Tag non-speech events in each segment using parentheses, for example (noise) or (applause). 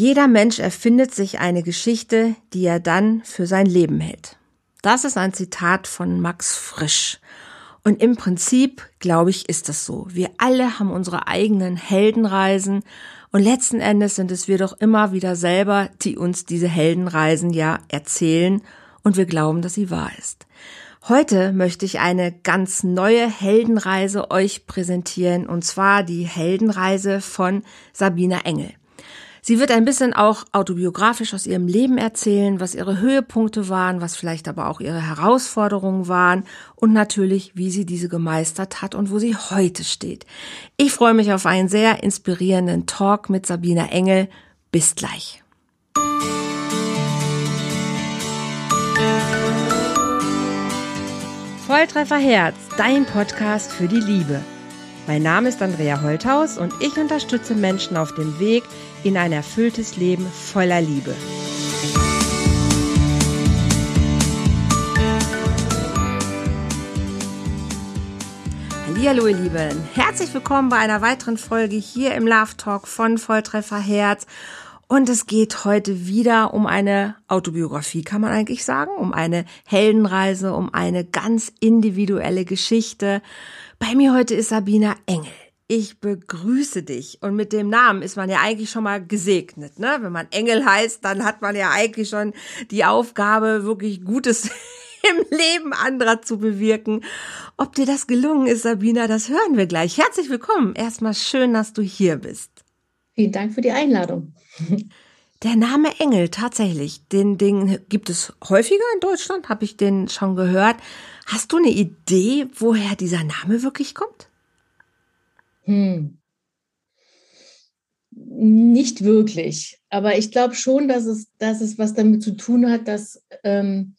Jeder Mensch erfindet sich eine Geschichte, die er dann für sein Leben hält. Das ist ein Zitat von Max Frisch. Und im Prinzip, glaube ich, ist das so. Wir alle haben unsere eigenen Heldenreisen und letzten Endes sind es wir doch immer wieder selber, die uns diese Heldenreisen ja erzählen und wir glauben, dass sie wahr ist. Heute möchte ich eine ganz neue Heldenreise euch präsentieren und zwar die Heldenreise von Sabina Engel. Sie wird ein bisschen auch autobiografisch aus ihrem Leben erzählen, was ihre Höhepunkte waren, was vielleicht aber auch ihre Herausforderungen waren und natürlich, wie sie diese gemeistert hat und wo sie heute steht. Ich freue mich auf einen sehr inspirierenden Talk mit Sabina Engel. Bis gleich. Volltreffer Herz, dein Podcast für die Liebe. Mein Name ist Andrea Holthaus und ich unterstütze Menschen auf dem Weg in ein erfülltes Leben voller Liebe. Hallo ihr Lieben, herzlich willkommen bei einer weiteren Folge hier im Love Talk von Volltreffer Herz. Und es geht heute wieder um eine Autobiografie, kann man eigentlich sagen, um eine Heldenreise, um eine ganz individuelle Geschichte. Bei mir heute ist Sabina Engel. Ich begrüße dich. Und mit dem Namen ist man ja eigentlich schon mal gesegnet, ne? Wenn man Engel heißt, dann hat man ja eigentlich schon die Aufgabe, wirklich Gutes (laughs) im Leben anderer zu bewirken. Ob dir das gelungen ist, Sabina, das hören wir gleich. Herzlich willkommen. Erstmal schön, dass du hier bist. Vielen Dank für die Einladung. (laughs) Der Name Engel, tatsächlich, den Ding gibt es häufiger in Deutschland, habe ich den schon gehört. Hast du eine Idee, woher dieser Name wirklich kommt? Hm. Nicht wirklich, aber ich glaube schon, dass es, dass es was damit zu tun hat, dass ähm,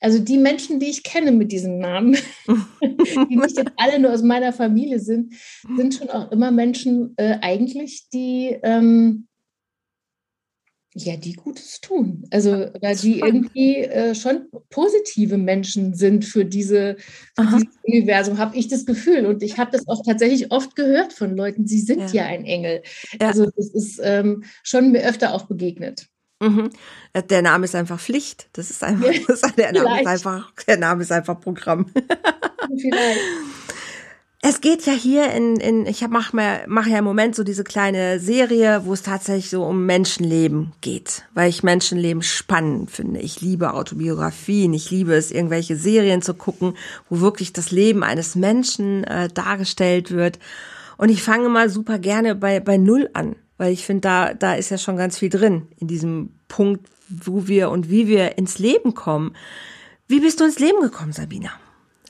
also die Menschen, die ich kenne mit diesem Namen, (laughs) die nicht jetzt alle nur aus meiner Familie sind, sind schon auch immer Menschen äh, eigentlich, die ähm, ja, die Gutes tun. Also, weil die irgendwie äh, schon positive Menschen sind für, diese, für dieses Universum, habe ich das Gefühl. Und ich habe das auch tatsächlich oft gehört von Leuten, sie sind ja, ja ein Engel. Ja. Also, das ist ähm, schon mir öfter auch begegnet. Mhm. Der Name ist einfach Pflicht. Das ist einfach, das (laughs) ist, der, Name ist einfach der Name ist einfach Programm. (laughs) Vielleicht. Es geht ja hier in, in ich mache mach ja im Moment so diese kleine Serie, wo es tatsächlich so um Menschenleben geht, weil ich Menschenleben spannend finde. Ich liebe Autobiografien, ich liebe es, irgendwelche Serien zu gucken, wo wirklich das Leben eines Menschen äh, dargestellt wird. Und ich fange mal super gerne bei, bei Null an, weil ich finde, da, da ist ja schon ganz viel drin in diesem Punkt, wo wir und wie wir ins Leben kommen. Wie bist du ins Leben gekommen, Sabina?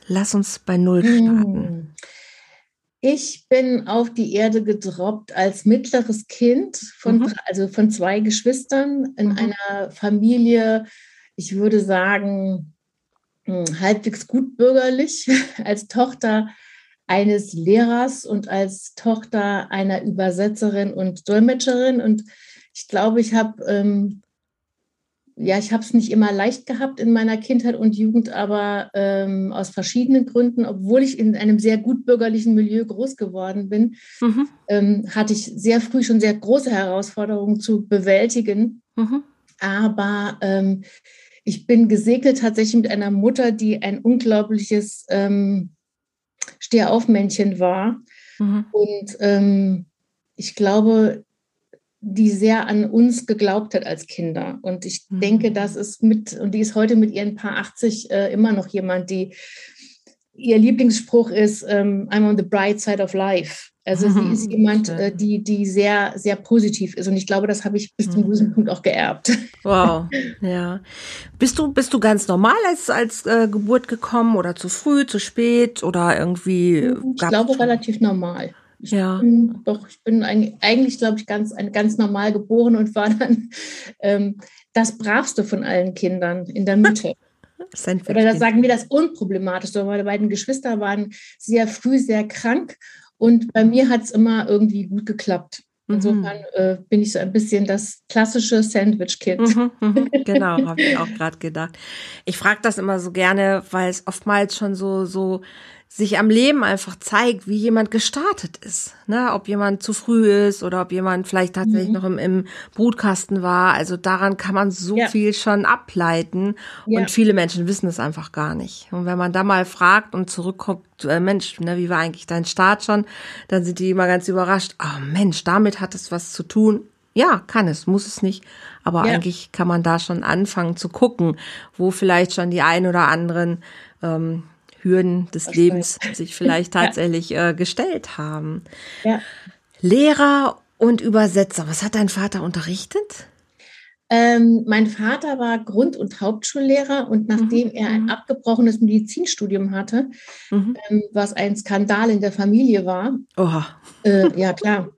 Lass uns bei Null starten. Hm. Ich bin auf die Erde gedroppt als mittleres Kind von, mhm. also von zwei Geschwistern in mhm. einer Familie, ich würde sagen, hm, halbwegs gut bürgerlich, (laughs) als Tochter eines Lehrers und als Tochter einer Übersetzerin und Dolmetscherin. Und ich glaube, ich habe ähm, ja, ich habe es nicht immer leicht gehabt in meiner Kindheit und Jugend, aber ähm, aus verschiedenen Gründen, obwohl ich in einem sehr gut bürgerlichen Milieu groß geworden bin, mhm. ähm, hatte ich sehr früh schon sehr große Herausforderungen zu bewältigen. Mhm. Aber ähm, ich bin gesegnet tatsächlich mit einer Mutter, die ein unglaubliches ähm, Stehaufmännchen war. Mhm. Und ähm, ich glaube, die sehr an uns geglaubt hat als Kinder. Und ich mhm. denke, das ist mit, und die ist heute mit ihren paar 80 äh, immer noch jemand, die ihr Lieblingsspruch ist, ähm, I'm on the bright side of life. Also sie ist jemand, äh, die, die sehr, sehr positiv ist. Und ich glaube, das habe ich bis zum gewissen Punkt auch geerbt. Wow, (laughs) ja. Bist du, bist du ganz normal als, als äh, Geburt gekommen oder zu früh, zu spät oder irgendwie? Ich glaube relativ normal. Ich ja. Bin, doch, ich bin eigentlich, glaube ich, ganz, ganz normal geboren und war dann (laughs) ähm, das Bravste von allen Kindern in der Mitte. (laughs) Oder das sagen wir das unproblematischste. Meine beiden Geschwister waren sehr früh sehr krank und bei mir hat es immer irgendwie gut geklappt. Mhm. Insofern äh, bin ich so ein bisschen das klassische Sandwich-Kind. Mhm, mhm, (laughs) genau, habe ich auch gerade gedacht. Ich frage das immer so gerne, weil es oftmals schon so, so sich am Leben einfach zeigt, wie jemand gestartet ist. Ne? Ob jemand zu früh ist oder ob jemand vielleicht tatsächlich mhm. noch im, im Brutkasten war. Also daran kann man so ja. viel schon ableiten. Ja. Und viele Menschen wissen es einfach gar nicht. Und wenn man da mal fragt und zurückguckt, äh, Mensch, ne, wie war eigentlich dein Start schon, dann sind die immer ganz überrascht. Oh Mensch, damit hat es was zu tun. Ja, kann es, muss es nicht. Aber ja. eigentlich kann man da schon anfangen zu gucken, wo vielleicht schon die ein oder anderen ähm, Hürden des Lebens sich vielleicht (laughs) tatsächlich ja. äh, gestellt haben. Ja. Lehrer und Übersetzer, was hat dein Vater unterrichtet? Ähm, mein Vater war Grund- und Hauptschullehrer und nachdem mhm. er ein mhm. abgebrochenes Medizinstudium hatte, mhm. ähm, was ein Skandal in der Familie war, Oha. Äh, ja klar,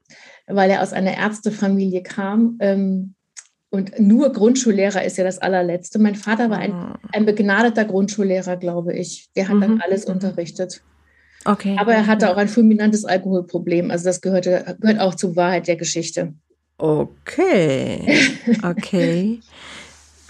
weil er aus einer Ärztefamilie kam, ähm, und nur Grundschullehrer ist ja das allerletzte. Mein Vater war ein, ah. ein begnadeter Grundschullehrer, glaube ich. Der hat mhm. dann alles unterrichtet. Okay. Aber er hatte auch ein fulminantes Alkoholproblem. Also das gehörte, gehört auch zur Wahrheit der Geschichte. Okay. (laughs) Okay.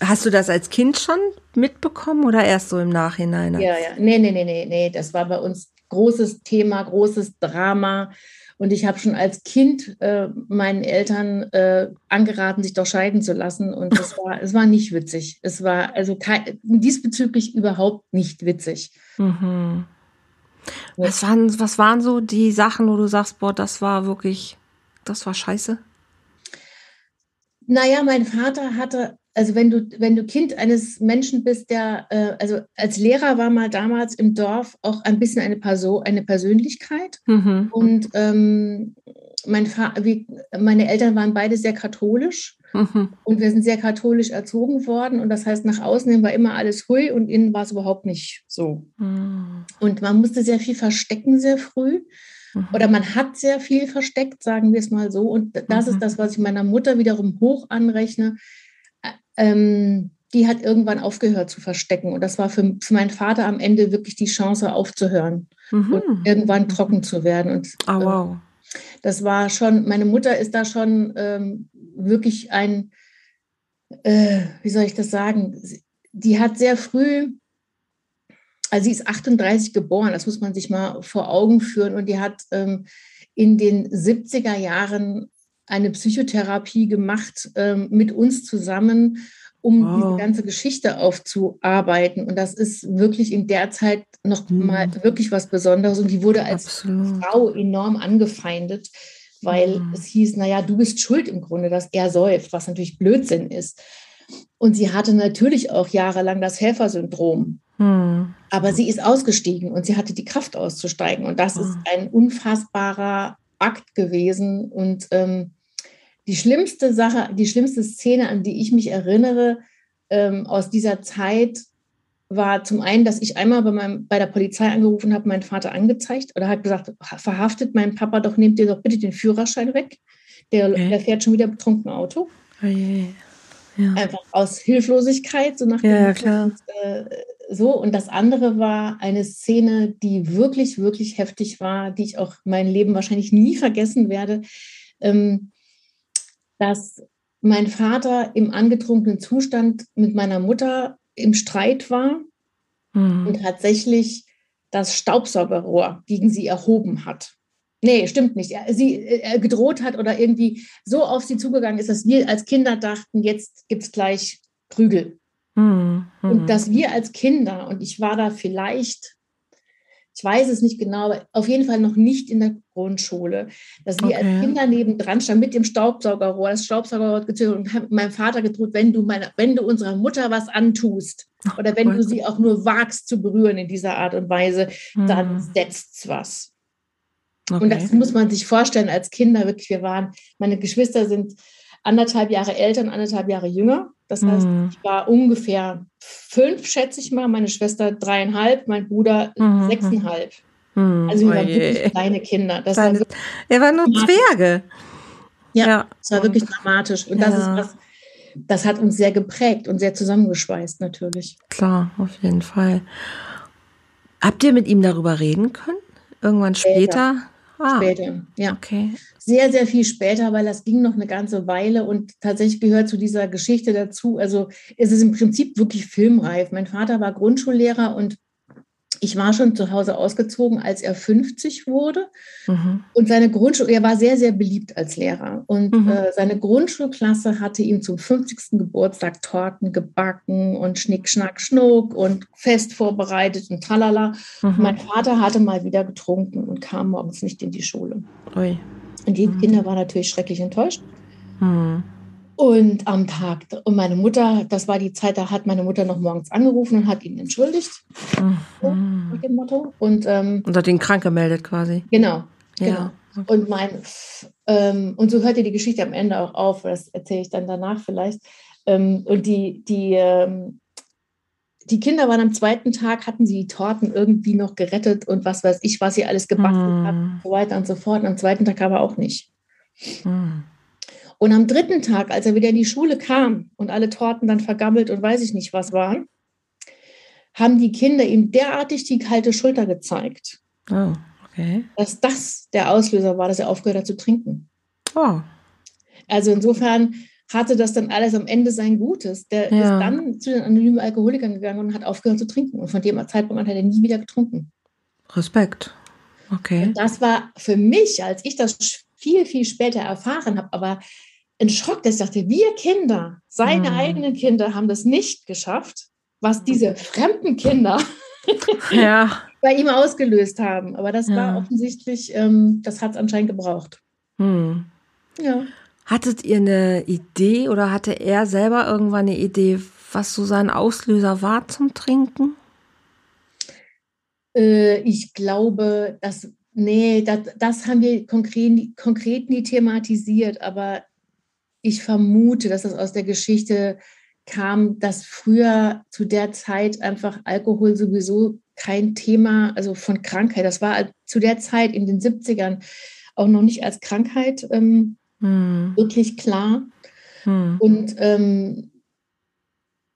Hast du das als Kind schon mitbekommen oder erst so im Nachhinein? Ja, ja. Nee, nee, nee, nee, nee. Das war bei uns großes Thema, großes Drama. Und ich habe schon als Kind äh, meinen Eltern äh, angeraten, sich doch scheiden zu lassen. Und es war, es war nicht witzig. Es war also kein, diesbezüglich überhaupt nicht witzig. Mhm. Was, waren, was waren so die Sachen, wo du sagst, boah, das war wirklich, das war scheiße? Naja, mein Vater hatte also wenn du, wenn du Kind eines Menschen bist, der, äh, also als Lehrer war mal damals im Dorf auch ein bisschen eine Person, eine Persönlichkeit. Mhm. Und ähm, mein wie, meine Eltern waren beide sehr katholisch mhm. und wir sind sehr katholisch erzogen worden. Und das heißt, nach außen hin war immer alles hui und innen war es überhaupt nicht so. Mhm. Und man musste sehr viel verstecken sehr früh. Mhm. Oder man hat sehr viel versteckt, sagen wir es mal so. Und das ist mhm. das, was ich meiner Mutter wiederum hoch anrechne ähm, die hat irgendwann aufgehört zu verstecken. Und das war für, für meinen Vater am Ende wirklich die Chance aufzuhören mhm. und irgendwann trocken zu werden. Und oh, wow. äh, das war schon, meine Mutter ist da schon ähm, wirklich ein, äh, wie soll ich das sagen, die hat sehr früh, also sie ist 38 geboren, das muss man sich mal vor Augen führen, und die hat ähm, in den 70er Jahren eine Psychotherapie gemacht ähm, mit uns zusammen, um wow. diese ganze Geschichte aufzuarbeiten. Und das ist wirklich in der Zeit noch mhm. mal wirklich was Besonderes. Und die wurde als Absolut. Frau enorm angefeindet, weil mhm. es hieß, naja, du bist schuld im Grunde, dass er säuft, was natürlich Blödsinn ist. Und sie hatte natürlich auch jahrelang das Helfersyndrom. Mhm. Aber sie ist ausgestiegen und sie hatte die Kraft auszusteigen. Und das ist mhm. ein unfassbarer Akt gewesen. Und ähm, die schlimmste Sache, die schlimmste Szene, an die ich mich erinnere ähm, aus dieser Zeit, war zum einen, dass ich einmal bei, meinem, bei der Polizei angerufen habe, meinen Vater angezeigt oder hat gesagt, verhaftet meinen Papa doch, nehmt ihr doch bitte den Führerschein weg. Der, okay. der fährt schon wieder betrunken Auto. Oh. Ja. Einfach aus Hilflosigkeit, so nach dem ja, klar. Und, äh, so. Und das andere war eine Szene, die wirklich, wirklich heftig war, die ich auch mein Leben wahrscheinlich nie vergessen werde. Ähm, dass mein Vater im angetrunkenen Zustand mit meiner Mutter im Streit war mhm. und tatsächlich das Staubsaugerrohr gegen sie erhoben hat. Nee, stimmt nicht. Er, sie er gedroht hat oder irgendwie so auf sie zugegangen ist, dass wir als Kinder dachten, jetzt gibt es gleich Prügel. Mhm. Und dass wir als Kinder, und ich war da vielleicht ich weiß es nicht genau, aber auf jeden Fall noch nicht in der Grundschule, dass wir okay. als Kinder nebendran standen mit dem Staubsaugerrohr, das Staubsaugerrohr gezündet und haben meinem Vater gedroht, wenn du, meine, wenn du unserer Mutter was antust oder wenn du sie auch nur wagst zu berühren in dieser Art und Weise, hm. dann setzt's was. Okay. Und das muss man sich vorstellen als Kinder wirklich. Wir waren, meine Geschwister sind anderthalb Jahre älter und anderthalb Jahre jünger. Das heißt, mhm. ich war ungefähr fünf, schätze ich mal, meine Schwester dreieinhalb, mein Bruder mhm. sechseinhalb. Mhm. Also wir waren wirklich kleine Kinder. Das war er war nur Zwerge. Ja, ja, es war wirklich dramatisch. Und ja. das ist was, das hat uns sehr geprägt und sehr zusammengeschweißt natürlich. Klar, auf jeden Fall. Habt ihr mit ihm darüber reden können? Irgendwann später? Ah, später, ja. Okay. Sehr, sehr viel später, weil das ging noch eine ganze Weile und tatsächlich gehört zu dieser Geschichte dazu. Also es ist im Prinzip wirklich filmreif. Mein Vater war Grundschullehrer und ich war schon zu Hause ausgezogen, als er 50 wurde. Mhm. Und seine Grundschule, er war sehr, sehr beliebt als Lehrer. Und mhm. äh, seine Grundschulklasse hatte ihm zum 50. Geburtstag Torten gebacken und Schnick, Schnack, Schnuck und fest vorbereitet und tralala. Mhm. Mein Vater hatte mal wieder getrunken und kam morgens nicht in die Schule. Ui. Und die mhm. Kinder waren natürlich schrecklich enttäuscht. Mhm. Und am Tag, und meine Mutter, das war die Zeit, da hat meine Mutter noch morgens angerufen und hat ihn entschuldigt. Mhm. So, mit dem Motto. Und, ähm, und hat ihn krank gemeldet quasi. Genau. Ja. genau. Okay. Und mein, ähm, und so hört ihr die Geschichte am Ende auch auf, das erzähle ich dann danach vielleicht. Ähm, und die, die, ähm, die Kinder waren am zweiten Tag, hatten sie die Torten irgendwie noch gerettet und was weiß ich, was sie alles gebastelt mm. hat und so weiter und so fort. Und am zweiten Tag aber auch nicht. Mm. Und am dritten Tag, als er wieder in die Schule kam und alle Torten dann vergammelt und weiß ich nicht was waren, haben die Kinder ihm derartig die kalte Schulter gezeigt, oh, okay. dass das der Auslöser war, dass er aufgehört hat zu trinken. Oh. Also insofern hatte das dann alles am Ende sein Gutes. Der ja. ist dann zu den anonymen Alkoholikern gegangen und hat aufgehört zu trinken. Und von dem Zeitpunkt an hat er nie wieder getrunken. Respekt. Okay. Und das war für mich, als ich das viel, viel später erfahren habe, aber ein Schock, dass ich dachte, wir Kinder, seine mhm. eigenen Kinder haben das nicht geschafft, was diese fremden Kinder (laughs) ja. (laughs) bei ihm ausgelöst haben. Aber das ja. war offensichtlich, ähm, das hat es anscheinend gebraucht. Mhm. Ja. Hattet ihr eine Idee oder hatte er selber irgendwann eine Idee, was so sein Auslöser war zum Trinken? Äh, ich glaube, dass Nee, das, das haben wir konkret, konkret nie thematisiert, aber ich vermute, dass das aus der Geschichte kam, dass früher zu der Zeit einfach Alkohol sowieso kein Thema, also von Krankheit, das war zu der Zeit in den 70ern auch noch nicht als Krankheit ähm, hm. wirklich klar. Hm. Und ähm,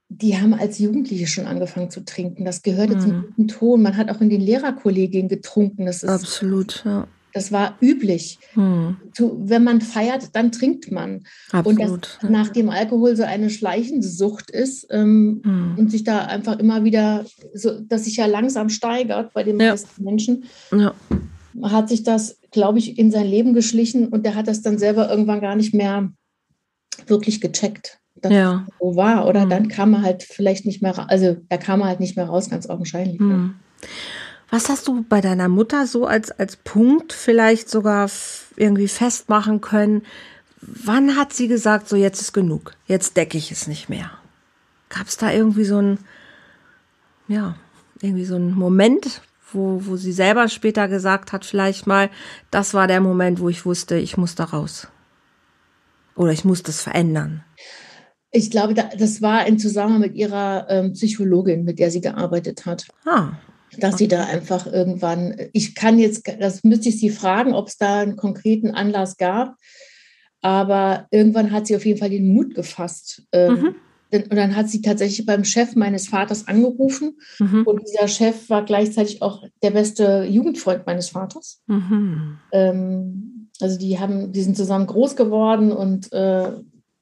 die haben als Jugendliche schon angefangen zu trinken. Das gehörte mhm. zum guten Ton. Man hat auch in den Lehrerkollegien getrunken. Das ist, Absolut, ja. Das war üblich. Zu, wenn man feiert, dann trinkt man. Absolut, und das, ja. nachdem Alkohol so eine schleichende Sucht ist ähm, mhm. und sich da einfach immer wieder, so, dass sich ja langsam steigert bei den ja. meisten Menschen, ja. hat sich das, glaube ich, in sein Leben geschlichen und der hat das dann selber irgendwann gar nicht mehr wirklich gecheckt dass ja. so war. Oder mhm. dann kam er halt vielleicht nicht mehr, also da kam er halt nicht mehr raus, ganz augenscheinlich. Mhm. Was hast du bei deiner Mutter so als, als Punkt vielleicht sogar irgendwie festmachen können? Wann hat sie gesagt, so jetzt ist genug, jetzt decke ich es nicht mehr? Gab es da irgendwie so ein, ja, irgendwie so ein Moment, wo, wo sie selber später gesagt hat, vielleicht mal, das war der Moment, wo ich wusste, ich muss da raus. Oder ich muss das verändern. Ich glaube, das war im Zusammenhang mit ihrer ähm, Psychologin, mit der sie gearbeitet hat. Ah. Dass sie da einfach irgendwann, ich kann jetzt, das müsste ich sie fragen, ob es da einen konkreten Anlass gab, aber irgendwann hat sie auf jeden Fall den Mut gefasst. Ähm, mhm. Und dann hat sie tatsächlich beim Chef meines Vaters angerufen. Mhm. Und dieser Chef war gleichzeitig auch der beste Jugendfreund meines Vaters. Mhm. Ähm, also die haben, die sind zusammen groß geworden und äh,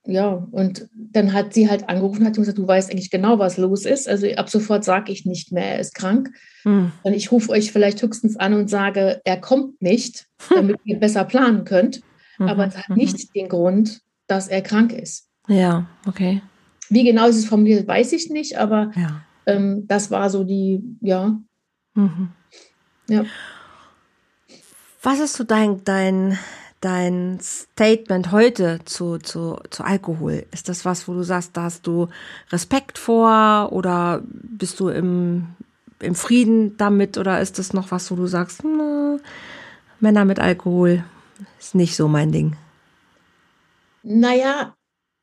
ja, und dann hat sie halt angerufen und hat gesagt, du weißt eigentlich genau, was los ist. Also ab sofort sage ich nicht mehr, er ist krank. Hm. Und ich rufe euch vielleicht höchstens an und sage, er kommt nicht, (laughs) damit ihr besser planen könnt. Mhm. Aber es hat mhm. nicht den Grund, dass er krank ist. Ja, okay. Wie genau ist es formuliert, weiß ich nicht, aber ja. ähm, das war so die, ja. Mhm. Ja. Was ist so dein, dein dein Statement heute zu, zu, zu Alkohol? Ist das was, wo du sagst, da hast du Respekt vor oder bist du im, im Frieden damit oder ist das noch was, wo du sagst, na, Männer mit Alkohol ist nicht so mein Ding? Naja,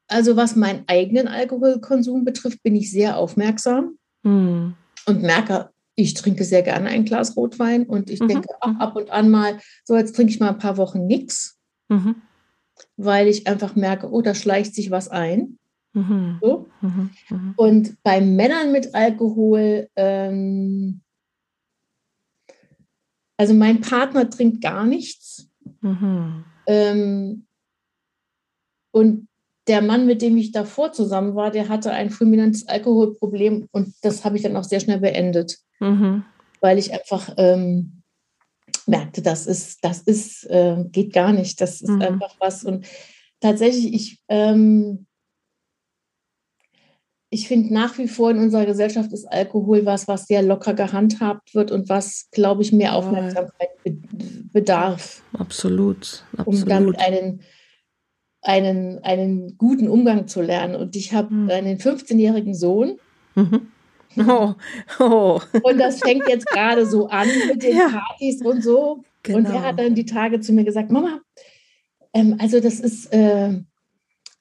also was meinen eigenen Alkoholkonsum betrifft, bin ich sehr aufmerksam hm. und merke, ich trinke sehr gerne ein Glas Rotwein und ich mhm. denke auch mhm. ab und an mal, so jetzt trinke ich mal ein paar Wochen nichts, mhm. weil ich einfach merke, oh, da schleicht sich was ein. Mhm. So. Mhm. mhm. Und bei Männern mit Alkohol, ähm, also mein Partner trinkt gar nichts. Ähm, und der Mann, mit dem ich davor zusammen war, der hatte ein fulminantes Alkoholproblem und das habe ich dann auch sehr schnell beendet. Mhm. weil ich einfach ähm, merkte, das ist, das ist, äh, geht gar nicht. Das ist mhm. einfach was. Und tatsächlich, ich, ähm, ich finde nach wie vor in unserer Gesellschaft ist Alkohol was, was sehr locker gehandhabt wird und was, glaube ich, mehr Aufmerksamkeit bedarf. Absolut, absolut. Um damit einen, einen, einen guten Umgang zu lernen. Und ich habe mhm. einen 15-jährigen Sohn. Mhm. Oh, oh. Und das fängt jetzt gerade so an mit den (laughs) ja. Partys und so. Genau. Und er hat dann die Tage zu mir gesagt, Mama, ähm, also das ist, äh,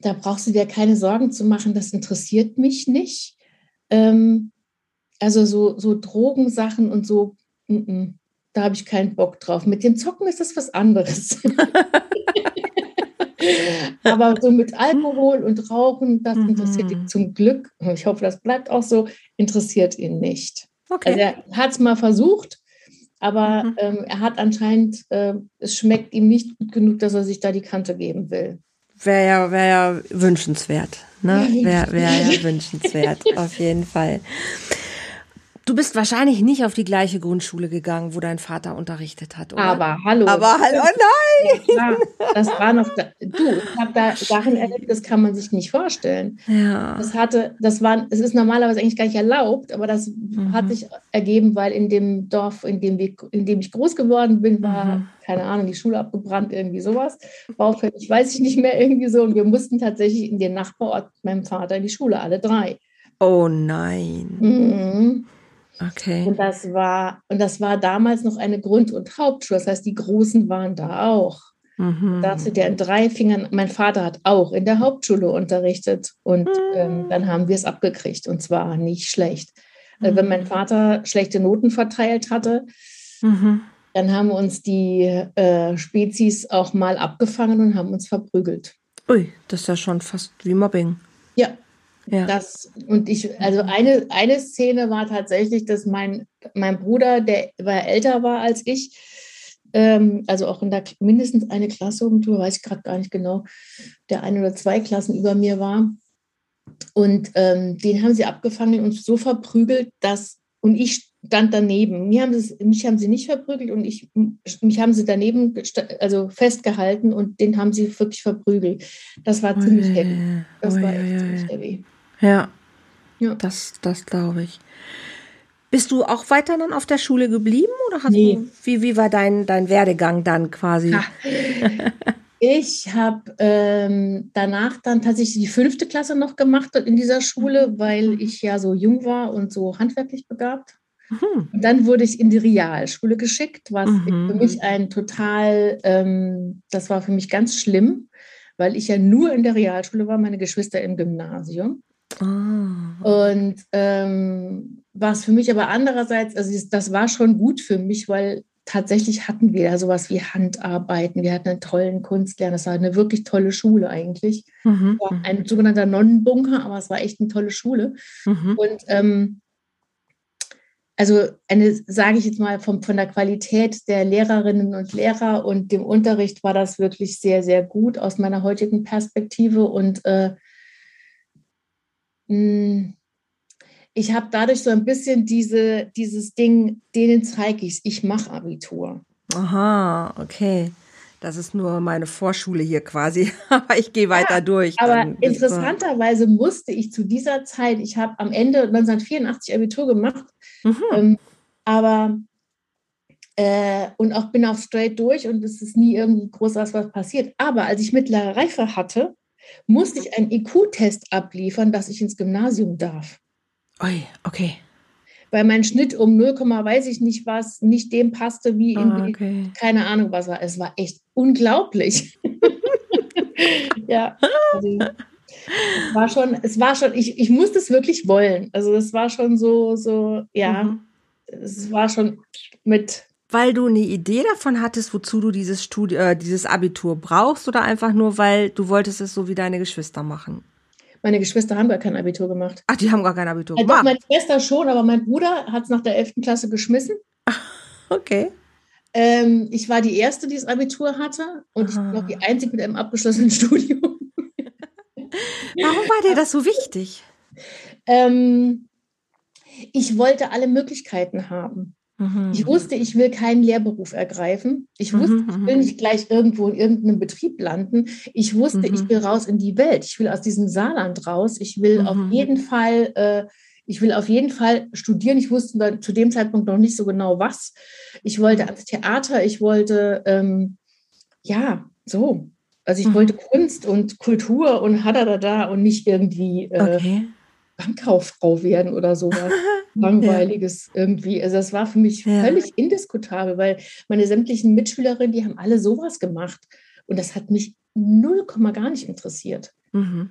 da brauchst du dir keine Sorgen zu machen, das interessiert mich nicht. Ähm, also so, so Drogensachen und so, n -n, da habe ich keinen Bock drauf. Mit dem Zocken ist das was anderes. (laughs) (laughs) Aber so mit Alkohol und Rauchen, das interessiert ihn mhm. zum Glück, ich hoffe, das bleibt auch so, interessiert ihn nicht. Okay. Also er hat es mal versucht, aber mhm. ähm, er hat anscheinend, äh, es schmeckt ihm nicht gut genug, dass er sich da die Kante geben will. Wäre ja, wär ja wünschenswert. Ne? (laughs) Wäre wär ja wünschenswert, auf jeden Fall. Du bist wahrscheinlich nicht auf die gleiche Grundschule gegangen, wo dein Vater unterrichtet hat, oder? Aber hallo. Aber hallo, nein! Ja, das war noch, da, du, ich habe da Sachen erlebt, das kann man sich nicht vorstellen. Ja. Das hatte, das war, es ist normalerweise eigentlich gar nicht erlaubt, aber das mhm. hat sich ergeben, weil in dem Dorf, in dem, wir, in dem ich groß geworden bin, war, mhm. keine Ahnung, die Schule abgebrannt, irgendwie sowas. Baufällig, weiß ich nicht mehr, irgendwie so. Und wir mussten tatsächlich in den Nachbarort mit meinem Vater in die Schule, alle drei. Oh nein. Mhm. Okay. Und das war, und das war damals noch eine Grund- und Hauptschule. Das heißt, die Großen waren da auch. Mhm. Da hatte der in drei Fingern, mein Vater hat auch in der Hauptschule unterrichtet und mhm. ähm, dann haben wir es abgekriegt und zwar nicht schlecht. Mhm. Wenn mein Vater schlechte Noten verteilt hatte, mhm. dann haben uns die äh, Spezies auch mal abgefangen und haben uns verprügelt. Ui, das ist ja schon fast wie Mobbing. Ja, ja. Das, und ich, also eine, eine Szene war tatsächlich, dass mein, mein Bruder, der war älter war als ich, ähm, also auch in der mindestens eine Klasse um Tour, weiß ich gerade gar nicht genau, der ein oder zwei Klassen über mir war. Und ähm, den haben sie abgefangen und so verprügelt, dass, und ich stand daneben. Mir haben sie, mich haben sie nicht verprügelt und ich, mich haben sie daneben also festgehalten und den haben sie wirklich verprügelt. Das war ziemlich oh, heavy. Das oh, war echt ja, ziemlich heavy. Ja. Ja. Das, das glaube ich. Bist du auch weiter dann auf der Schule geblieben oder hast nee. du, wie, wie war dein, dein Werdegang dann quasi? (laughs) Ich habe ähm, danach dann tatsächlich die fünfte Klasse noch gemacht in dieser Schule, mhm. weil ich ja so jung war und so handwerklich begabt. Mhm. Und dann wurde ich in die Realschule geschickt, was mhm. für mich ein total, ähm, das war für mich ganz schlimm, weil ich ja nur in der Realschule war, meine Geschwister im Gymnasium. Ah. Und ähm, was für mich aber andererseits, also das war schon gut für mich, weil tatsächlich hatten wir ja sowas wie Handarbeiten. Wir hatten einen tollen Kunstlehrer. Das war eine wirklich tolle Schule eigentlich. Mhm. mhm. Ein sogenannter Nonnenbunker, aber es war echt eine tolle Schule. Mhm. Und ähm, also eine, sage ich jetzt mal, vom, von der Qualität der Lehrerinnen und Lehrer und dem Unterricht war das wirklich sehr, sehr gut aus meiner heutigen Perspektive. Und äh. Ich habe dadurch so ein bisschen diese, dieses Ding, denen zeige ich es, ich mache Abitur. Aha, okay. Das ist nur meine Vorschule hier quasi, (laughs) aber ich gehe weiter ja, durch. Aber interessanterweise musste ich zu dieser Zeit, ich habe am Ende 1984 Abitur gemacht, mhm. ähm, aber äh, und auch bin auf straight durch und es ist nie irgendwie groß was passiert. Aber als ich mittlere Reife hatte, musste ich einen IQ-Test abliefern, dass ich ins Gymnasium darf. Oi, okay. Weil mein Schnitt um 0, weiß ich nicht was, nicht dem passte, wie in ah, okay. keine Ahnung was war. Es war echt unglaublich. (laughs) ja. Also, es war schon, es war schon, ich, ich musste es wirklich wollen. Also es war schon so, so, ja, mhm. es war schon mit weil du eine Idee davon hattest, wozu du dieses Studi äh, dieses Abitur brauchst oder einfach nur, weil du wolltest es so wie deine Geschwister machen? Meine Geschwister haben gar kein Abitur gemacht. Ach, die haben gar kein Abitur also gemacht. Meine Schwester schon, aber mein Bruder hat es nach der 11. Klasse geschmissen. (laughs) Okay. Ähm, ich war die Erste, die das Abitur hatte und Aha. ich bin auch die Einzige mit einem abgeschlossenen (laughs) Studium. Warum war dir das so wichtig? Ähm, ich wollte alle Möglichkeiten haben. Mhm. Ich wusste, ich will keinen Lehrberuf ergreifen. Ich mhm, wusste, ich will mhm. nicht gleich irgendwo in irgendeinem Betrieb landen. Ich wusste, ich will raus in die Welt. Ich will aus diesem Saarland raus. Ich will auf jeden Fall, äh, ich will auf jeden Fall studieren. Ich wusste zu dem Zeitpunkt noch nicht so genau was. Ich wollte ans Theater. Ich wollte, ähm, ja, so. Also ich wollte Kunst und Kultur und hadadada und nicht irgendwie äh, okay. Bankkauffrau werden oder sowas. (laughs) langweiliges ja. irgendwie. Also das war für mich ja. völlig indiskutabel, weil meine sämtlichen Mitschülerinnen, die haben alle sowas gemacht. Und das hat mich null Komma gar nicht interessiert. Mhm.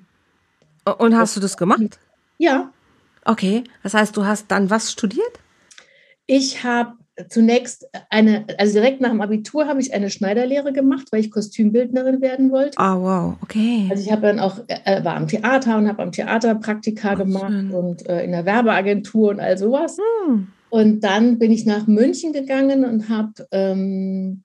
Und hast das, du das gemacht? Ja. Okay, das heißt, du hast dann was studiert? Ich habe zunächst eine, also direkt nach dem Abitur habe ich eine Schneiderlehre gemacht, weil ich Kostümbildnerin werden wollte. Ah, oh, wow, okay. Also ich habe dann auch, äh, war am Theater und habe am Theater Praktika oh, gemacht schön. und äh, in der Werbeagentur und all sowas. Hm. Und dann bin ich nach München gegangen und habe, ähm,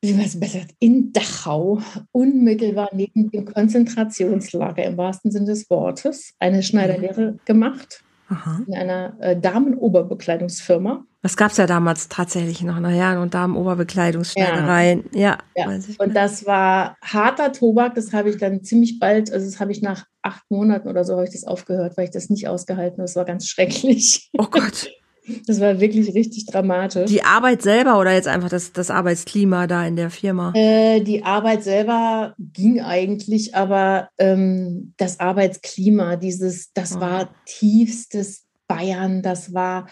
wie man es besser in Dachau, unmittelbar neben dem Konzentrationslager im wahrsten Sinne des Wortes, eine Schneiderlehre gemacht. Aha. in einer äh, Damenoberbekleidungsfirma. Das gab es ja damals tatsächlich noch, naja, und Damenoberbekleidungsschneidereien. Ja. ja. ja. Und das war harter Tobak, das habe ich dann ziemlich bald, also das habe ich nach acht Monaten oder so, habe ich das aufgehört, weil ich das nicht ausgehalten habe. Das war ganz schrecklich. Oh Gott. (laughs) Das war wirklich richtig dramatisch. Die Arbeit selber oder jetzt einfach das, das Arbeitsklima da in der Firma? Äh, die Arbeit selber ging eigentlich, aber ähm, das Arbeitsklima, dieses, das oh. war tiefstes Bayern, das war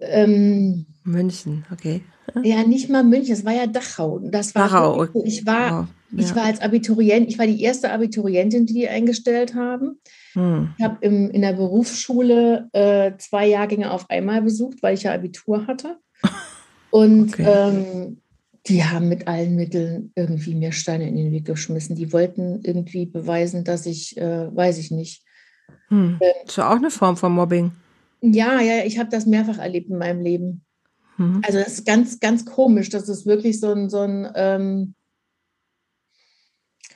ähm, München, okay. Ja, nicht mal München, es war ja Dachau. Das war Dachau. So, ich war, oh, ja. ich war als Abiturient, ich war die erste Abiturientin, die die eingestellt haben. Hm. Ich habe in der Berufsschule äh, zwei Jahrgänge auf einmal besucht, weil ich ja Abitur hatte. (laughs) Und okay. ähm, die haben mit allen Mitteln irgendwie mir Steine in den Weg geschmissen. Die wollten irgendwie beweisen, dass ich, äh, weiß ich nicht. Hm. Äh, das ist ja auch eine Form von Mobbing. Ja, ja, ich habe das mehrfach erlebt in meinem Leben. Mhm. Also das ist ganz, ganz komisch. Das ist wirklich so ein, so ein ähm,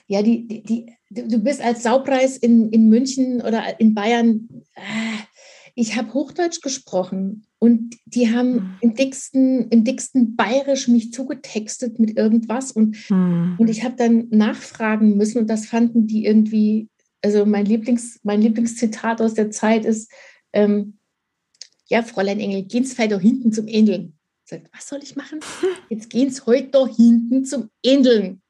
ja, die, die, die, du bist als Saupreis in, in München oder in Bayern, äh, ich habe Hochdeutsch gesprochen und die haben mhm. im dicksten, im dicksten Bayerisch mich zugetextet mit irgendwas und, mhm. und ich habe dann nachfragen müssen und das fanden die irgendwie, also mein, Lieblings, mein Lieblingszitat aus der Zeit ist, ähm, ja, Fräulein Engel, gehen's vielleicht da hinten zum. Sagt, was soll ich machen? (laughs) Jetzt gehen's heute da hinten zum Endeln.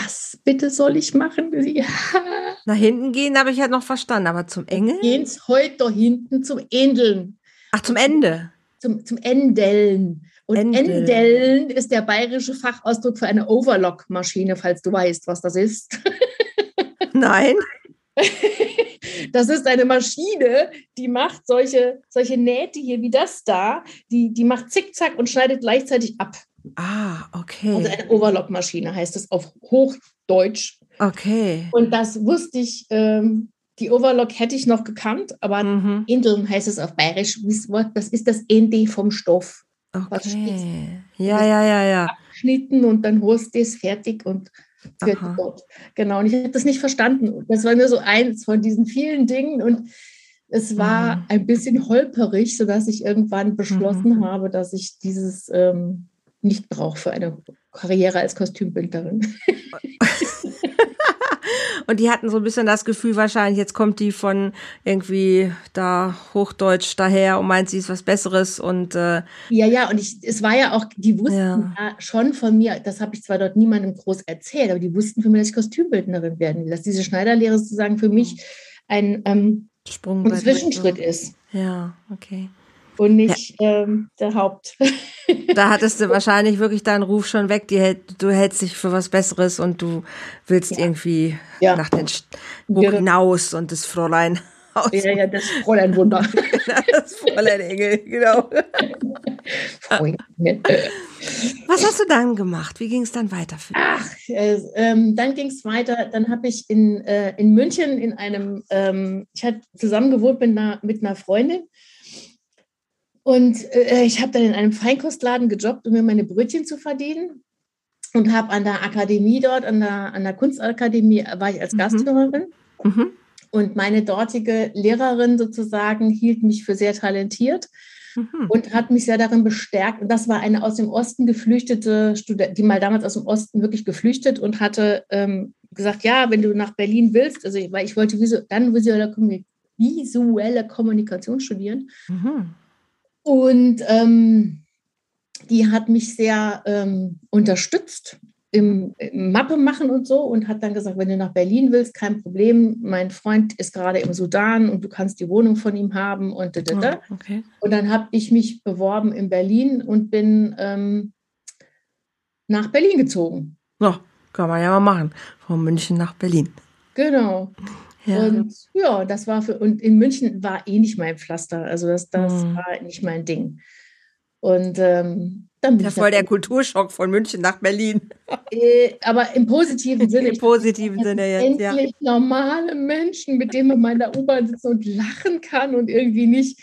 Was bitte soll ich machen? Ja. (laughs) Nach hinten gehen habe ich ja noch verstanden, aber zum Engel? Gehen's heute da hinten zum Endeln. Ach, zum Ende? Zum, zum Endeln. Und Endel. Endeln ist der bayerische Fachausdruck für eine Overlock-Maschine, falls du weißt, was das ist. (laughs) Nein. Das ist eine Maschine, die macht solche, solche Nähte hier wie das da, die, die macht zickzack und schneidet gleichzeitig ab. Ah, okay. Also eine Overlock-Maschine heißt es auf Hochdeutsch. Okay. Und das wusste ich, ähm, die Overlock hätte ich noch gekannt, aber mhm. Indeln heißt es auf Bayerisch. Das ist das ND vom Stoff. Okay. Ja, ja, ja, ja. Abschnitten und dann holst du es fertig und Gott. Genau, und ich habe das nicht verstanden. Das war nur so eins von diesen vielen Dingen und es war mhm. ein bisschen holperig, sodass ich irgendwann beschlossen mhm. habe, dass ich dieses ähm, nicht brauche für eine Karriere als Kostümbildnerin. (laughs) Und die hatten so ein bisschen das Gefühl, wahrscheinlich, jetzt kommt die von irgendwie da Hochdeutsch daher und meint, sie ist was Besseres und äh Ja, ja, und ich, es war ja auch, die wussten ja. ja schon von mir, das habe ich zwar dort niemandem groß erzählt, aber die wussten von mir, dass ich Kostümbildnerin werden will, dass diese Schneiderlehre sozusagen für mich ein, ähm, Sprung ein Zwischenschritt ist. Ja, okay und nicht ja. ähm, der Haupt. (laughs) da hattest du wahrscheinlich wirklich deinen Ruf schon weg. Die, du hältst dich für was Besseres und du willst ja. irgendwie ja. nach den Hoch hinaus und das Fräulein (laughs) aus. Ja, ja, das Fräulein Wunder. (laughs) das Fräulein Engel, genau. Was hast du dann gemacht? Wie ging es dann weiter für dich? Ach, äh, ähm, dann ging es weiter. Dann habe ich in, äh, in München in einem, ähm, ich hatte zusammen gewohnt mit einer, mit einer Freundin und äh, ich habe dann in einem Feinkostladen gejobbt, um mir meine Brötchen zu verdienen. Und habe an der Akademie dort, an der, an der Kunstakademie, war ich als mhm. Gasthörerin. Mhm. Und meine dortige Lehrerin sozusagen hielt mich für sehr talentiert mhm. und hat mich sehr darin bestärkt. Und das war eine aus dem Osten geflüchtete Studentin, die mal damals aus dem Osten wirklich geflüchtet und hatte ähm, gesagt, ja, wenn du nach Berlin willst, also weil ich wollte visu dann visuelle, visuelle Kommunikation studieren. Mhm. Und ähm, die hat mich sehr ähm, unterstützt im, im, Mappe machen und so und hat dann gesagt, wenn du nach Berlin willst, kein Problem. Mein Freund ist gerade im Sudan und du kannst die Wohnung von ihm haben und da, da, da. Oh, okay. Und dann habe ich mich beworben in Berlin und bin ähm, nach Berlin gezogen. Ja, kann man ja mal machen. Von München nach Berlin. Genau. Ja. Und ja, das war für, und in München war eh nicht mein Pflaster. Also das, das mhm. war nicht mein Ding. Und ähm, dann bin das war der Kulturschock von München nach Berlin. (laughs) Äh, aber im positiven (laughs) Sinne. Im positiven Sinne jetzt, endlich ja. normale Menschen, mit denen man mal in der U-Bahn sitzen und lachen kann und irgendwie nicht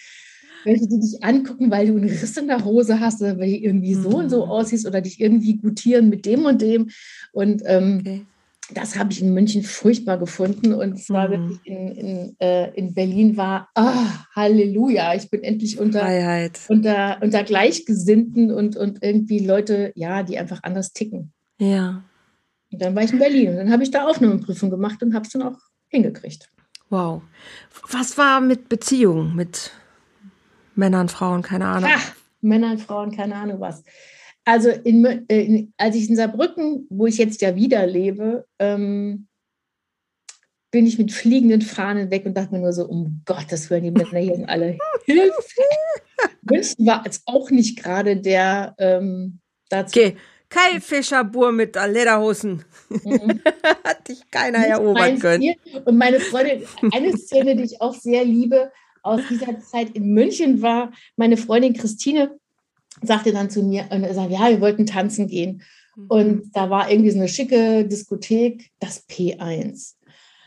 welche, die dich angucken, weil du einen Riss in der Hose hast oder weil du irgendwie so mhm. und so mhm. aussiehst oder dich irgendwie gutieren mit dem und dem. Und ähm, okay das habe ich in München furchtbar gefunden und zwar mhm. wirklich in, in, äh, in Berlin war, oh, Halleluja, ich bin endlich unter, Freiheit. unter, unter Gleichgesinnten und, und irgendwie Leute, ja, die einfach anders ticken. Ja. Und dann war ich in Berlin und dann habe ich da Aufnahmeprüfung gemacht und habe es dann auch hingekriegt. Wow. Was war mit Beziehungen, mit Männern, Frauen, keine Ahnung? Ach, Männern, Frauen, keine Ahnung was. Also in, äh, in, als ich in Saarbrücken, wo ich jetzt ja wieder lebe, ähm, bin ich mit fliegenden Fahnen weg und dachte mir nur so, um Gottes Willen, die Männer hier alle Hilfe. (laughs) München war jetzt auch nicht gerade der ähm, dazu. Okay. Kai Fischerbur mit Lederhosen. Mhm. (laughs) Hat dich keiner nicht erobern können. Und meine Freundin, eine Szene, die ich auch sehr liebe, aus dieser Zeit in München war, meine Freundin Christine sagte dann zu mir, und er sagt, ja, wir wollten tanzen gehen. Mhm. Und da war irgendwie so eine schicke Diskothek, das P1.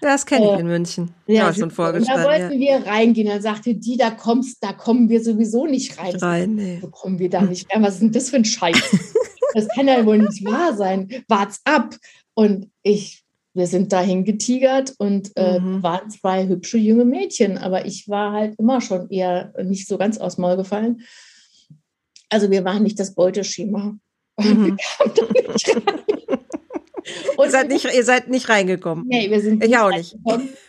Das kenne ich äh, in München. Ja, schon vorgestellt. Da wollten ja. wir reingehen. Dann sagte die, da kommst, da kommen wir sowieso nicht rein. rein nee. So kommen wir da nicht rein. Was ist denn das für ein Scheiß? (laughs) das kann ja wohl nicht wahr sein. Wart's ab. Und ich, wir sind dahin getigert und äh, mhm. waren zwei hübsche junge Mädchen. Aber ich war halt immer schon eher nicht so ganz aus Maul gefallen. Also wir waren nicht das Beuteschema. Mhm. (laughs) ihr, seid nicht, ihr seid nicht reingekommen. Nee, wir sind nicht ich auch nicht.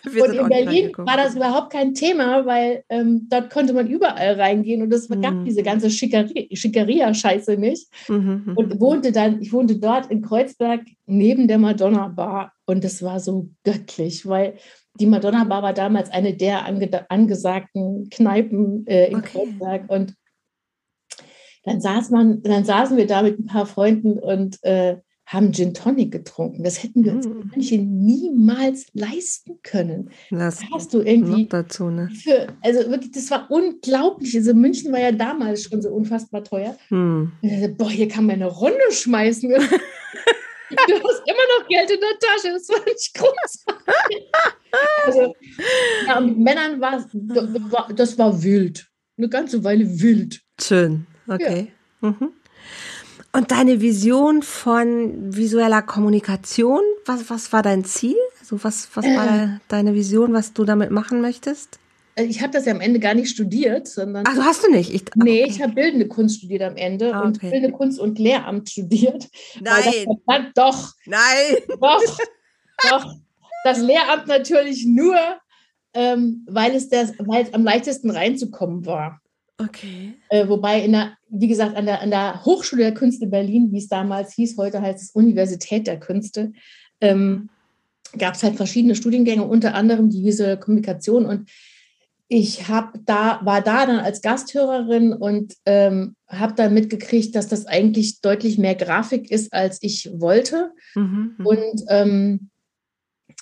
Wir und in Berlin war das überhaupt kein Thema, weil ähm, dort konnte man überall reingehen und es mhm. gab diese ganze Schickeria-Scheiße nicht. Mhm, mhm, und wohnte dann, ich wohnte dort in Kreuzberg neben der Madonna Bar und das war so göttlich, weil die Madonna Bar war damals eine der ange angesagten Kneipen äh, in okay. Kreuzberg und dann saß man, dann saßen wir da mit ein paar Freunden und äh, haben Gin Tonic getrunken. Das hätten wir uns mm. niemals leisten können. Das hast du irgendwie dazu, ne? Für, also wirklich, das war unglaublich. Also München war ja damals schon so unfassbar teuer. Mm. Dachte, boah, hier kann man eine Runde schmeißen. (laughs) du hast immer noch Geld in der Tasche. Das war nicht großartig. also, ja, mit Männern war das war wild. Eine ganze Weile wild. Schön. Okay. Ja. Mhm. Und deine Vision von visueller Kommunikation, was, was war dein Ziel? Also was, was war äh. deine Vision, was du damit machen möchtest? Äh, ich habe das ja am Ende gar nicht studiert, sondern. Du hast du nicht? Ich, nee, okay. ich habe Bildende Kunst studiert am Ende ah, okay. und Bildende Kunst und Lehramt studiert. (laughs) Nein. Das, doch. Nein. (laughs) Doch. doch. Das Lehramt natürlich nur, ähm, weil, es das, weil es am leichtesten reinzukommen war. Okay. Äh, wobei, in der, wie gesagt, an der, an der Hochschule der Künste Berlin, wie es damals hieß, heute heißt es Universität der Künste, ähm, gab es halt verschiedene Studiengänge, unter anderem die visuelle Kommunikation. Und ich habe da, war da dann als Gasthörerin und ähm, habe dann mitgekriegt, dass das eigentlich deutlich mehr Grafik ist, als ich wollte. Mhm, mhm. und ähm,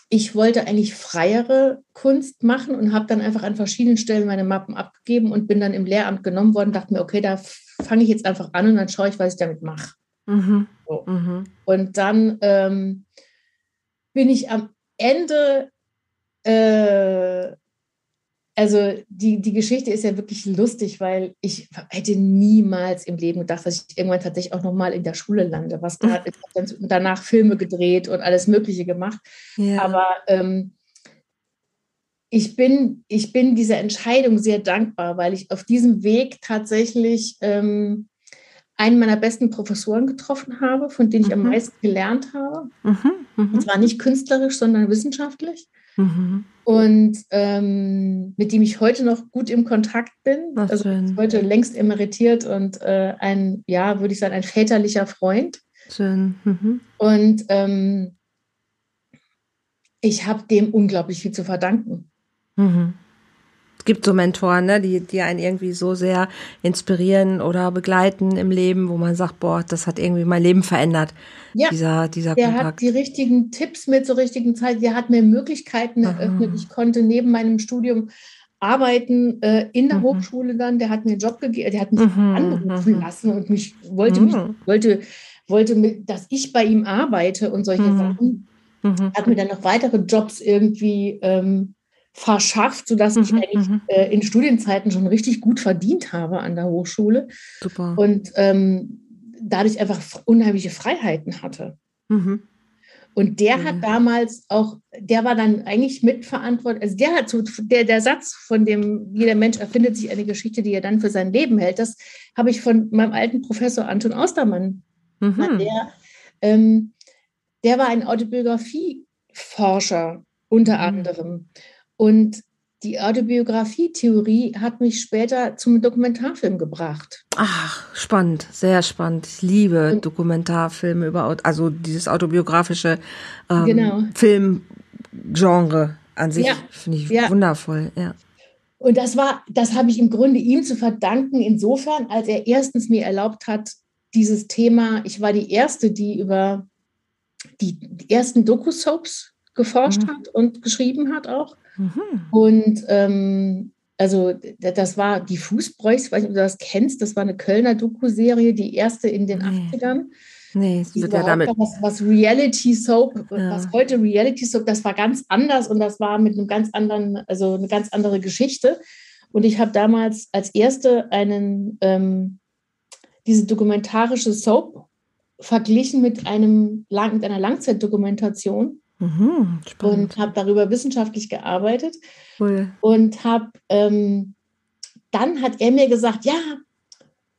ich wollte eigentlich freiere Kunst machen und habe dann einfach an verschiedenen Stellen meine Mappen abgegeben und bin dann im Lehramt genommen worden, dachte mir, okay, da fange ich jetzt einfach an und dann schaue ich, was ich damit mache. Mhm. So. Mhm. Und dann ähm, bin ich am Ende äh, also die, die Geschichte ist ja wirklich lustig, weil ich hätte niemals im Leben gedacht, dass ich irgendwann tatsächlich auch nochmal in der Schule lande. Was habe dann danach Filme gedreht und alles Mögliche gemacht. Ja. Aber ähm, ich bin, ich bin dieser Entscheidung sehr dankbar, weil ich auf diesem Weg tatsächlich ähm, einen meiner besten Professoren getroffen habe, von denen ich mhm. am meisten gelernt habe. Mhm, mh. Und zwar nicht künstlerisch, sondern wissenschaftlich. Mhm. Und ähm, mit dem ich heute noch gut im Kontakt bin. Ach, also heute längst emeritiert und äh, ein, ja, würde ich sagen, ein väterlicher Freund. Schön. Mhm. Und ähm, ich habe dem unglaublich viel zu verdanken. Mhm. Es gibt so Mentoren, ne, die, die einen irgendwie so sehr inspirieren oder begleiten im Leben, wo man sagt, boah, das hat irgendwie mein Leben verändert. Ja, dieser, dieser der Kontakt. hat die richtigen Tipps mit zur richtigen Zeit. Der hat mir Möglichkeiten Aha. eröffnet. Ich konnte neben meinem Studium arbeiten äh, in der mhm. Hochschule dann. Der hat mir einen Job gegeben, der hat mich mhm. anrufen mhm. lassen und mich wollte mich mhm. wollte wollte, mit, dass ich bei ihm arbeite und solche mhm. Sachen. Mhm. Hat mir dann noch weitere Jobs irgendwie ähm, verschafft, sodass mhm, ich eigentlich mhm. äh, in Studienzeiten schon richtig gut verdient habe an der Hochschule. Super. Und ähm, dadurch einfach unheimliche Freiheiten hatte. Mhm. Und der hat damals auch, der war dann eigentlich mitverantwortlich, also der hat so, der, der Satz von dem, jeder Mensch erfindet sich eine Geschichte, die er dann für sein Leben hält, das habe ich von meinem alten Professor Anton Ostermann. Mhm. Der, ähm, der war ein Autobiografieforscher unter mhm. anderem. Und die Autobiografie-Theorie hat mich später zum Dokumentarfilm gebracht. Ach, spannend, sehr spannend. Ich liebe und, Dokumentarfilme über, also dieses autobiografische ähm, genau. Filmgenre an sich ja, finde ich ja. wundervoll, ja. Und das war, das habe ich im Grunde ihm zu verdanken, insofern, als er erstens mir erlaubt hat, dieses Thema, ich war die erste, die über die, ersten Doku-Soaps geforscht mhm. hat und geschrieben hat auch. Mhm. Und ähm, also das war die Fußbräuchs, ich weiß nicht, ob du das kennst, das war eine Kölner Doku-Serie, die erste in den nee. 80ern. Nee, es wird ja damit. Was, was Reality Soap, ja. was heute Reality Soap, das war ganz anders und das war mit einem ganz anderen, also eine ganz andere Geschichte. Und ich habe damals als erste einen, ähm, diese dokumentarische Soap verglichen mit einem mit einer Langzeitdokumentation Mhm, und habe darüber wissenschaftlich gearbeitet. Cool. Und habe ähm, dann hat er mir gesagt, ja,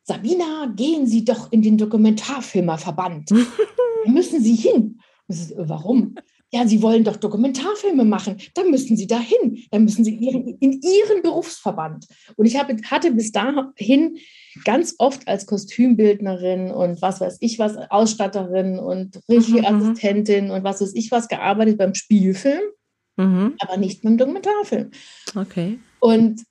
Sabina, gehen Sie doch in den Dokumentarfilmerverband. (laughs) da müssen Sie hin. Ist, warum? Ja, Sie wollen doch Dokumentarfilme machen. Dann müssen Sie dahin. Dann müssen Sie in Ihren, in Ihren Berufsverband. Und ich habe, hatte bis dahin ganz oft als Kostümbildnerin und was weiß ich was, Ausstatterin und Regieassistentin mhm. und was weiß ich was gearbeitet beim Spielfilm, mhm. aber nicht beim Dokumentarfilm. Okay. Und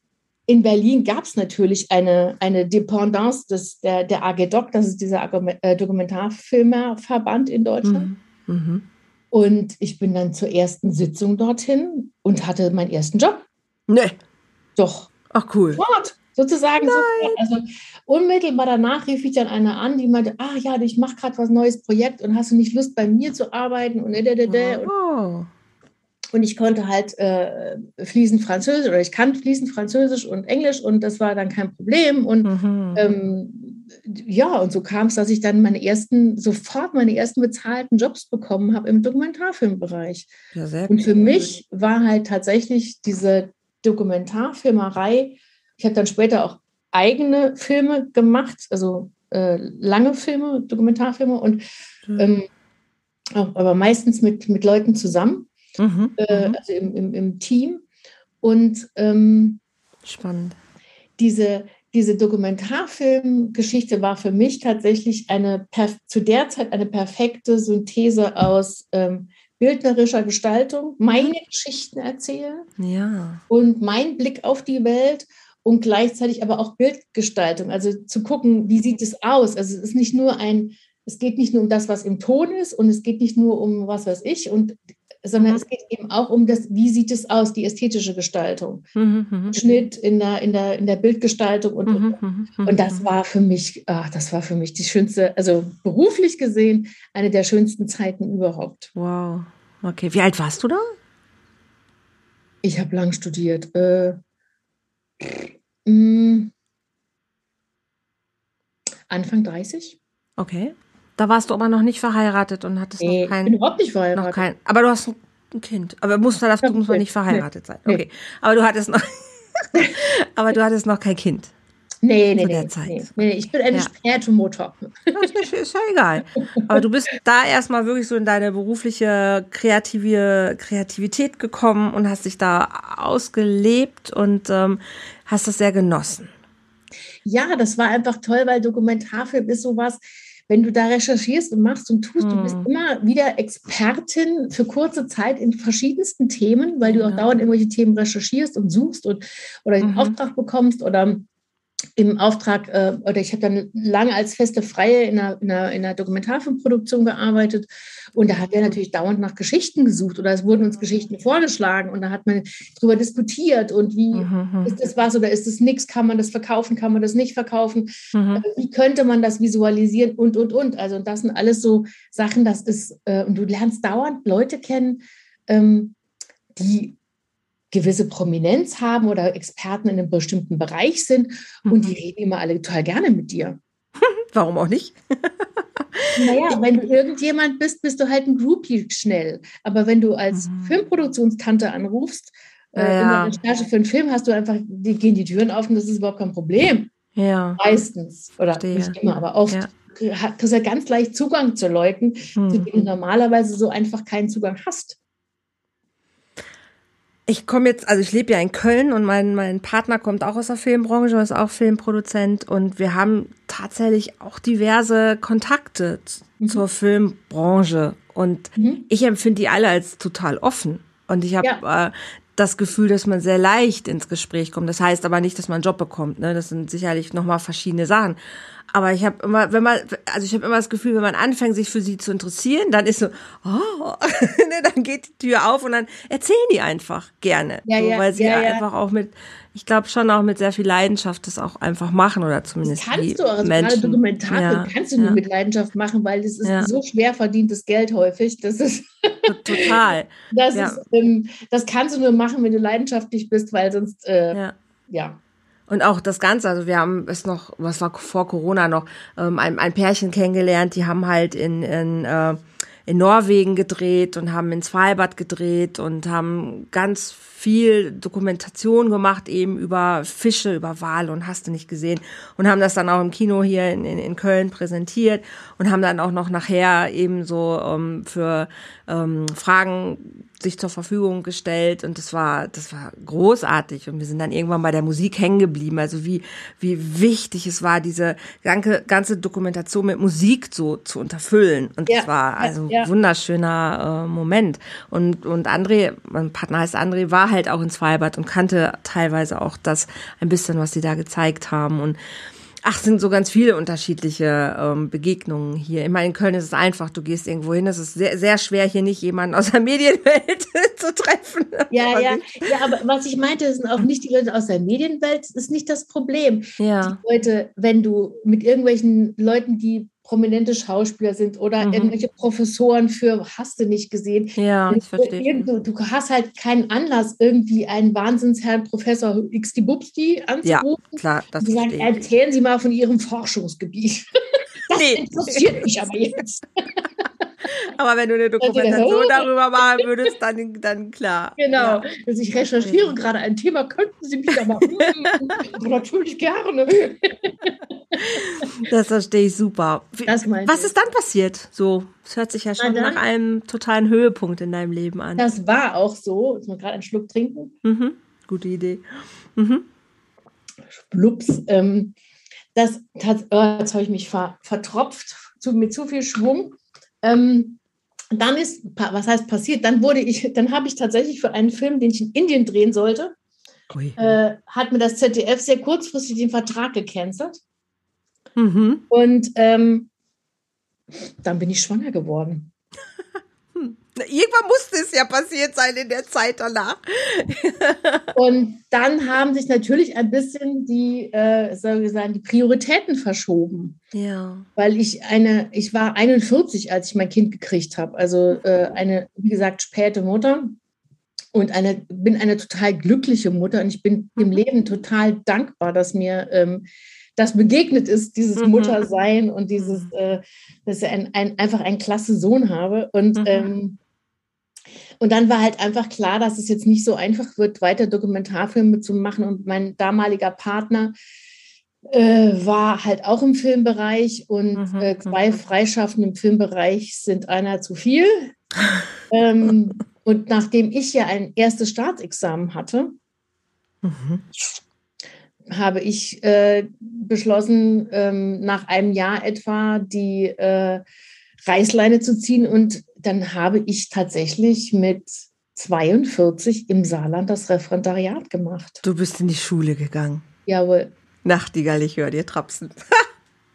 in Berlin gab es natürlich eine, eine Dependance des, der, der AG Doc, das ist dieser äh, Dokumentarfilmerverband in Deutschland. Mhm. Und ich bin dann zur ersten Sitzung dorthin und hatte meinen ersten Job. Nee. Doch. Ach cool. Sofort, sozusagen. Sofort. Also unmittelbar danach rief ich dann eine an, die meinte, ah ja, ich mache gerade was neues Projekt und hast du nicht Lust bei mir zu arbeiten und oh. und ich konnte halt äh, fließend Französisch oder ich kann fließend Französisch und Englisch und das war dann kein Problem und mhm. ähm, ja, und so kam es, dass ich dann meine ersten, sofort meine ersten bezahlten Jobs bekommen habe im Dokumentarfilmbereich. Ja, und für mich war halt tatsächlich diese Dokumentarfilmerei, ich habe dann später auch eigene Filme gemacht, also äh, lange Filme, Dokumentarfilme und ähm, auch, aber meistens mit, mit Leuten zusammen, mhm, äh, mhm. also im, im, im, Team. Und ähm, spannend. Diese, diese Dokumentarfilmgeschichte war für mich tatsächlich eine zu der Zeit eine perfekte Synthese aus ähm, bildnerischer Gestaltung, meine Geschichten erzählen ja. und mein Blick auf die Welt und gleichzeitig aber auch Bildgestaltung, also zu gucken, wie sieht es aus. Also es ist nicht nur ein, es geht nicht nur um das, was im Ton ist und es geht nicht nur um was weiß ich und sondern mhm. es geht eben auch um das, wie sieht es aus, die ästhetische Gestaltung. Mhm, mhm. Schnitt in der, in der, in der Bildgestaltung und, mhm, mhm, mhm und das war für mich, ach, das war für mich die schönste, also beruflich gesehen, eine der schönsten Zeiten überhaupt. Wow. Okay. Wie alt warst du da? Ich habe lang studiert. Äh, mm, Anfang 30. Okay. Da warst du aber noch nicht verheiratet und hattest nee, noch keinen. Ich bin überhaupt nicht verheiratet. Noch kein, aber du hast ein Kind. Aber muss man, das, muss man nicht verheiratet sein. Okay. Aber du hattest noch, (laughs) aber du hattest noch kein Kind. Nee, nee, nee, nee, nee, Ich bin eine ja. Spätmutter. Das ist ja egal. Aber du bist da erstmal wirklich so in deine berufliche kreative Kreativität gekommen und hast dich da ausgelebt und ähm, hast das sehr genossen. Ja, das war einfach toll, weil Dokumentarfilm ist sowas, wenn du da recherchierst und machst und tust, hm. du bist hm. immer wieder Expertin für kurze Zeit in verschiedensten Themen, weil du auch ja. dauernd irgendwelche Themen recherchierst und suchst und oder den mhm. Auftrag bekommst oder im Auftrag, äh, oder ich habe dann lange als feste Freie in einer, in einer, in einer Dokumentarfilmproduktion gearbeitet und da hat wir natürlich dauernd nach Geschichten gesucht oder es wurden uns Geschichten vorgeschlagen und da hat man darüber diskutiert und wie mhm. mhm. ist das was oder ist das nichts, kann man das verkaufen, kann man das nicht verkaufen, mhm. Äh, wie könnte man das visualisieren und, und, und. Also das sind alles so Sachen, das ist, äh, und du lernst dauernd Leute kennen, ähm, die gewisse Prominenz haben oder Experten in einem bestimmten Bereich sind mhm. und die reden immer alle total gerne mit dir. (laughs) Warum auch nicht? (laughs) naja, wenn du irgendjemand bist, bist du halt ein Groupie schnell. Aber wenn du als mhm. Filmproduktionstante anrufst, äh, ja. in der Recherche für einen Film hast du einfach, die gehen die Türen auf und das ist überhaupt kein Problem. Ja. Meistens. Oder Verstehe. nicht immer, aber oft. Ja. Du hast ja ganz leicht Zugang zu Leuten, mhm. zu denen du normalerweise so einfach keinen Zugang hast ich komme jetzt, also ich lebe ja in Köln und mein, mein Partner kommt auch aus der Filmbranche, ist auch Filmproduzent und wir haben tatsächlich auch diverse Kontakte mhm. zur Filmbranche und mhm. ich empfinde die alle als total offen und ich habe ja. äh, das Gefühl, dass man sehr leicht ins Gespräch kommt. Das heißt aber nicht, dass man einen Job bekommt. Ne? Das sind sicherlich nochmal verschiedene Sachen. Aber ich habe immer, wenn man, also ich habe immer das Gefühl, wenn man anfängt, sich für sie zu interessieren, dann ist so, oh, (laughs) ne, dann geht die Tür auf und dann erzählen die einfach gerne. Ja, so, ja, weil sie ja, ja, einfach auch mit, ich glaube schon auch mit sehr viel Leidenschaft das auch einfach machen oder zumindest. Das kannst du, also Menschen. gerade Dokumentar ja, kannst du nur mit Leidenschaft machen, weil das ist so schwer verdientes Geld häufig. Das ist total. (laughs) das ist, ähm, das kannst du nur machen, wenn du leidenschaftlich bist, weil sonst, äh, ja. Und auch das Ganze, also wir haben es noch, was war vor Corona noch, ähm, ein, ein Pärchen kennengelernt, die haben halt in, in, äh, in Norwegen gedreht und haben in Svalbard gedreht und haben ganz viel Dokumentation gemacht eben über Fische, über Wale und hast du nicht gesehen. Und haben das dann auch im Kino hier in, in, in Köln präsentiert und haben dann auch noch nachher eben so ähm, für ähm, Fragen sich zur Verfügung gestellt. Und das war das war großartig. Und wir sind dann irgendwann bei der Musik hängen geblieben. Also wie wie wichtig es war diese ganze ganze Dokumentation mit Musik so zu unterfüllen. Und ja, das war also ja. ein wunderschöner äh, Moment. Und und André mein Partner heißt André war halt auch in Zweibad und kannte teilweise auch das ein bisschen was sie da gezeigt haben und Ach, sind so ganz viele unterschiedliche ähm, Begegnungen hier. Ich meine, in Köln ist es einfach, du gehst irgendwo hin, es ist sehr, sehr schwer, hier nicht jemanden aus der (laughs) Medienwelt (laughs) zu treffen. Ja, ja, ja, aber was ich meinte, sind auch nicht die Leute aus der Medienwelt, das ist nicht das Problem. Ja. Die Leute, wenn du mit irgendwelchen Leuten, die prominente Schauspieler sind oder mhm. irgendwelche Professoren für hast du nicht gesehen. Ja, ich verstehe. Du, du, hast halt keinen Anlass, irgendwie einen Wahnsinnsherrn Professor X die Bubsti anzurufen. Ja, klar. Das die sagen, erzählen Sie mal von Ihrem Forschungsgebiet. (laughs) Das nee. interessiert mich aber jetzt. (laughs) Aber wenn du eine Dokumentation darüber machen würdest, dann, dann klar. Genau. Ja. Also ich recherchiere gerade ein Thema, könnten Sie mich da mal. (laughs) Natürlich gerne. Das verstehe ich super. Was ist dann passiert? So, es hört sich ja schon nach einem totalen Höhepunkt in deinem Leben an. Das war auch so. Jetzt mal gerade einen Schluck trinken. Mhm. Gute Idee. Mhm. Schlups. Ähm, das, das, oh, jetzt habe ich mich ver, vertropft zu, mit zu viel Schwung. Ähm, dann ist, was heißt passiert? Dann wurde ich, (laughs) dann habe ich tatsächlich für einen Film, den ich in Indien drehen sollte, äh, hat mir das ZDF sehr kurzfristig den Vertrag gecancelt. Mhm. Und ähm, dann bin ich schwanger geworden. Irgendwann musste es ja passiert sein in der Zeit danach. und dann haben sich natürlich ein bisschen die, äh, soll ich sagen, die Prioritäten verschoben. Ja. Weil ich eine, ich war 41, als ich mein Kind gekriegt habe. Also äh, eine, wie gesagt, späte Mutter und eine, bin eine total glückliche Mutter und ich bin dem Leben total dankbar, dass mir ähm, das begegnet ist, dieses mhm. Muttersein und dieses, äh, dass ich ein, ein, einfach einen klasse Sohn habe. Und mhm. ähm, Und dann war halt einfach klar, dass es jetzt nicht so einfach wird, weiter Dokumentarfilme zu machen. Und mein damaliger Partner äh, war halt auch im Filmbereich und mhm, äh, zwei mhm. Freischaffende im Filmbereich sind einer zu viel. ähm, (laughs) und nachdem ich ja ein erstes Staatsexamen hatte, mhm. habe ich äh, beschlossen, ähm, nach einem Jahr etwa die äh, Reißleine zu ziehen. Und dann habe ich tatsächlich mit 42 im Saarland das Referendariat gemacht. Du bist in die Schule gegangen. Jawohl. Nachtigall, ich höre dir trapsen.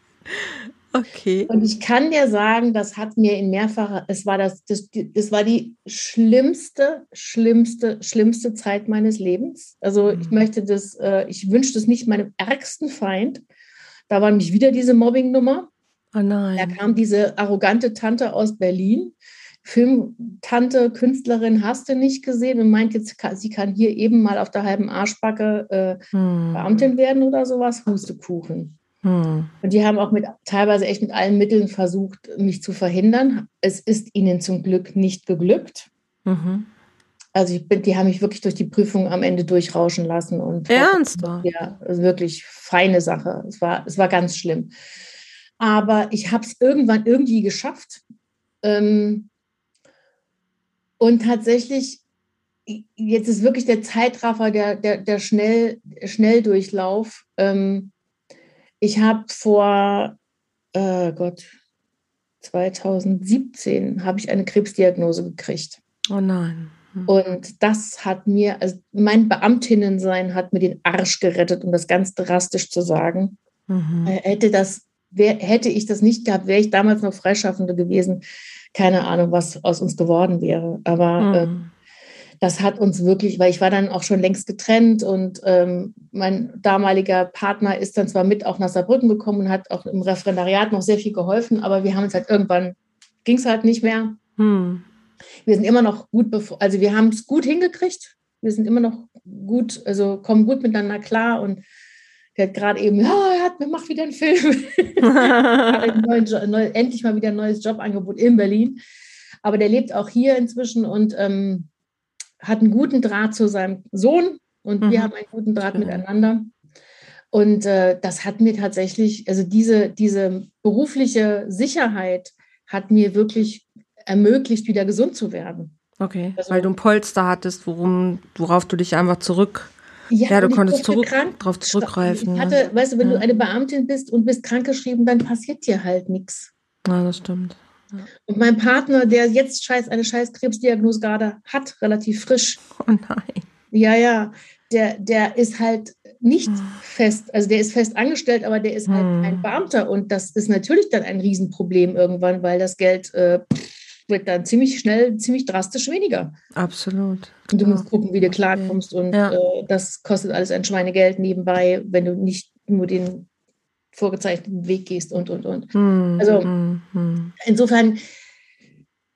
(laughs) okay. Und ich kann dir sagen, das hat mir in mehrfacher, es war das, das, das war die schlimmste, schlimmste, schlimmste Zeit meines Lebens. Also mhm. ich möchte das, äh, ich wünsche das nicht meinem ärgsten Feind. Da war nämlich wieder diese Mobbing-Nummer. Oh nein. Da kam diese arrogante Tante aus Berlin. Filmtante, Künstlerin hast du nicht gesehen und meint jetzt, sie kann hier eben mal auf der halben Arschbacke äh, hm. Beamtin werden oder sowas, Hustekuchen. Hm. Und die haben auch mit teilweise echt mit allen Mitteln versucht, mich zu verhindern. Es ist ihnen zum Glück nicht geglückt. Mhm. Also ich bin, die haben mich wirklich durch die Prüfung am Ende durchrauschen lassen. Und Ernst? Ja, also wirklich feine Sache. Es war, es war ganz schlimm. Aber ich habe es irgendwann irgendwie geschafft. Ähm, und tatsächlich, jetzt ist wirklich der Zeitraffer, der, der, der Schnell, Schnelldurchlauf. Ähm, ich habe vor, äh Gott, 2017 habe ich eine Krebsdiagnose gekriegt. Oh nein. Hm. Und das hat mir, also mein Beamtinnensein hat mir den Arsch gerettet, um das ganz drastisch zu sagen. Mhm. Äh, hätte das, wär, hätte ich das nicht gehabt, wäre ich damals noch Freischaffende gewesen, keine Ahnung, was aus uns geworden wäre. Aber mhm. äh, das hat uns wirklich, weil ich war dann auch schon längst getrennt und ähm, mein damaliger Partner ist dann zwar mit auch nach Saarbrücken gekommen und hat auch im Referendariat noch sehr viel geholfen, aber wir haben uns halt irgendwann, ging es halt nicht mehr. Mhm. Wir sind immer noch gut, also wir haben es gut hingekriegt. Wir sind immer noch gut, also kommen gut miteinander klar und der hat gerade eben, ja, er hat, macht wieder einen Film. (laughs) neuen, neu, endlich mal wieder ein neues Jobangebot in Berlin. Aber der lebt auch hier inzwischen und ähm, hat einen guten Draht zu seinem Sohn und mhm. wir haben einen guten Draht Schön. miteinander. Und äh, das hat mir tatsächlich, also diese, diese berufliche Sicherheit hat mir wirklich ermöglicht, wieder gesund zu werden. Okay, also, weil du ein Polster hattest, worum, worauf du dich einfach zurück ja, ja du konntest zurück, darauf zurückgreifen. Ich hatte, ja. weißt du, wenn ja. du eine Beamtin bist und bist krankgeschrieben, dann passiert dir halt nichts. Ja, das stimmt. Und mein Partner, der jetzt scheiß, eine scheiß Krebsdiagnose gerade hat, relativ frisch. Oh nein. Ja, ja. Der, der ist halt nicht hm. fest, also der ist fest angestellt, aber der ist halt hm. ein Beamter. Und das ist natürlich dann ein Riesenproblem irgendwann, weil das Geld äh, wird dann ziemlich schnell, ziemlich drastisch weniger. Absolut. Und du musst gucken, wie du klarkommst. Und ja. äh, das kostet alles ein Schweinegeld nebenbei, wenn du nicht nur den vorgezeichneten Weg gehst und, und, und. Hm, also hm. insofern,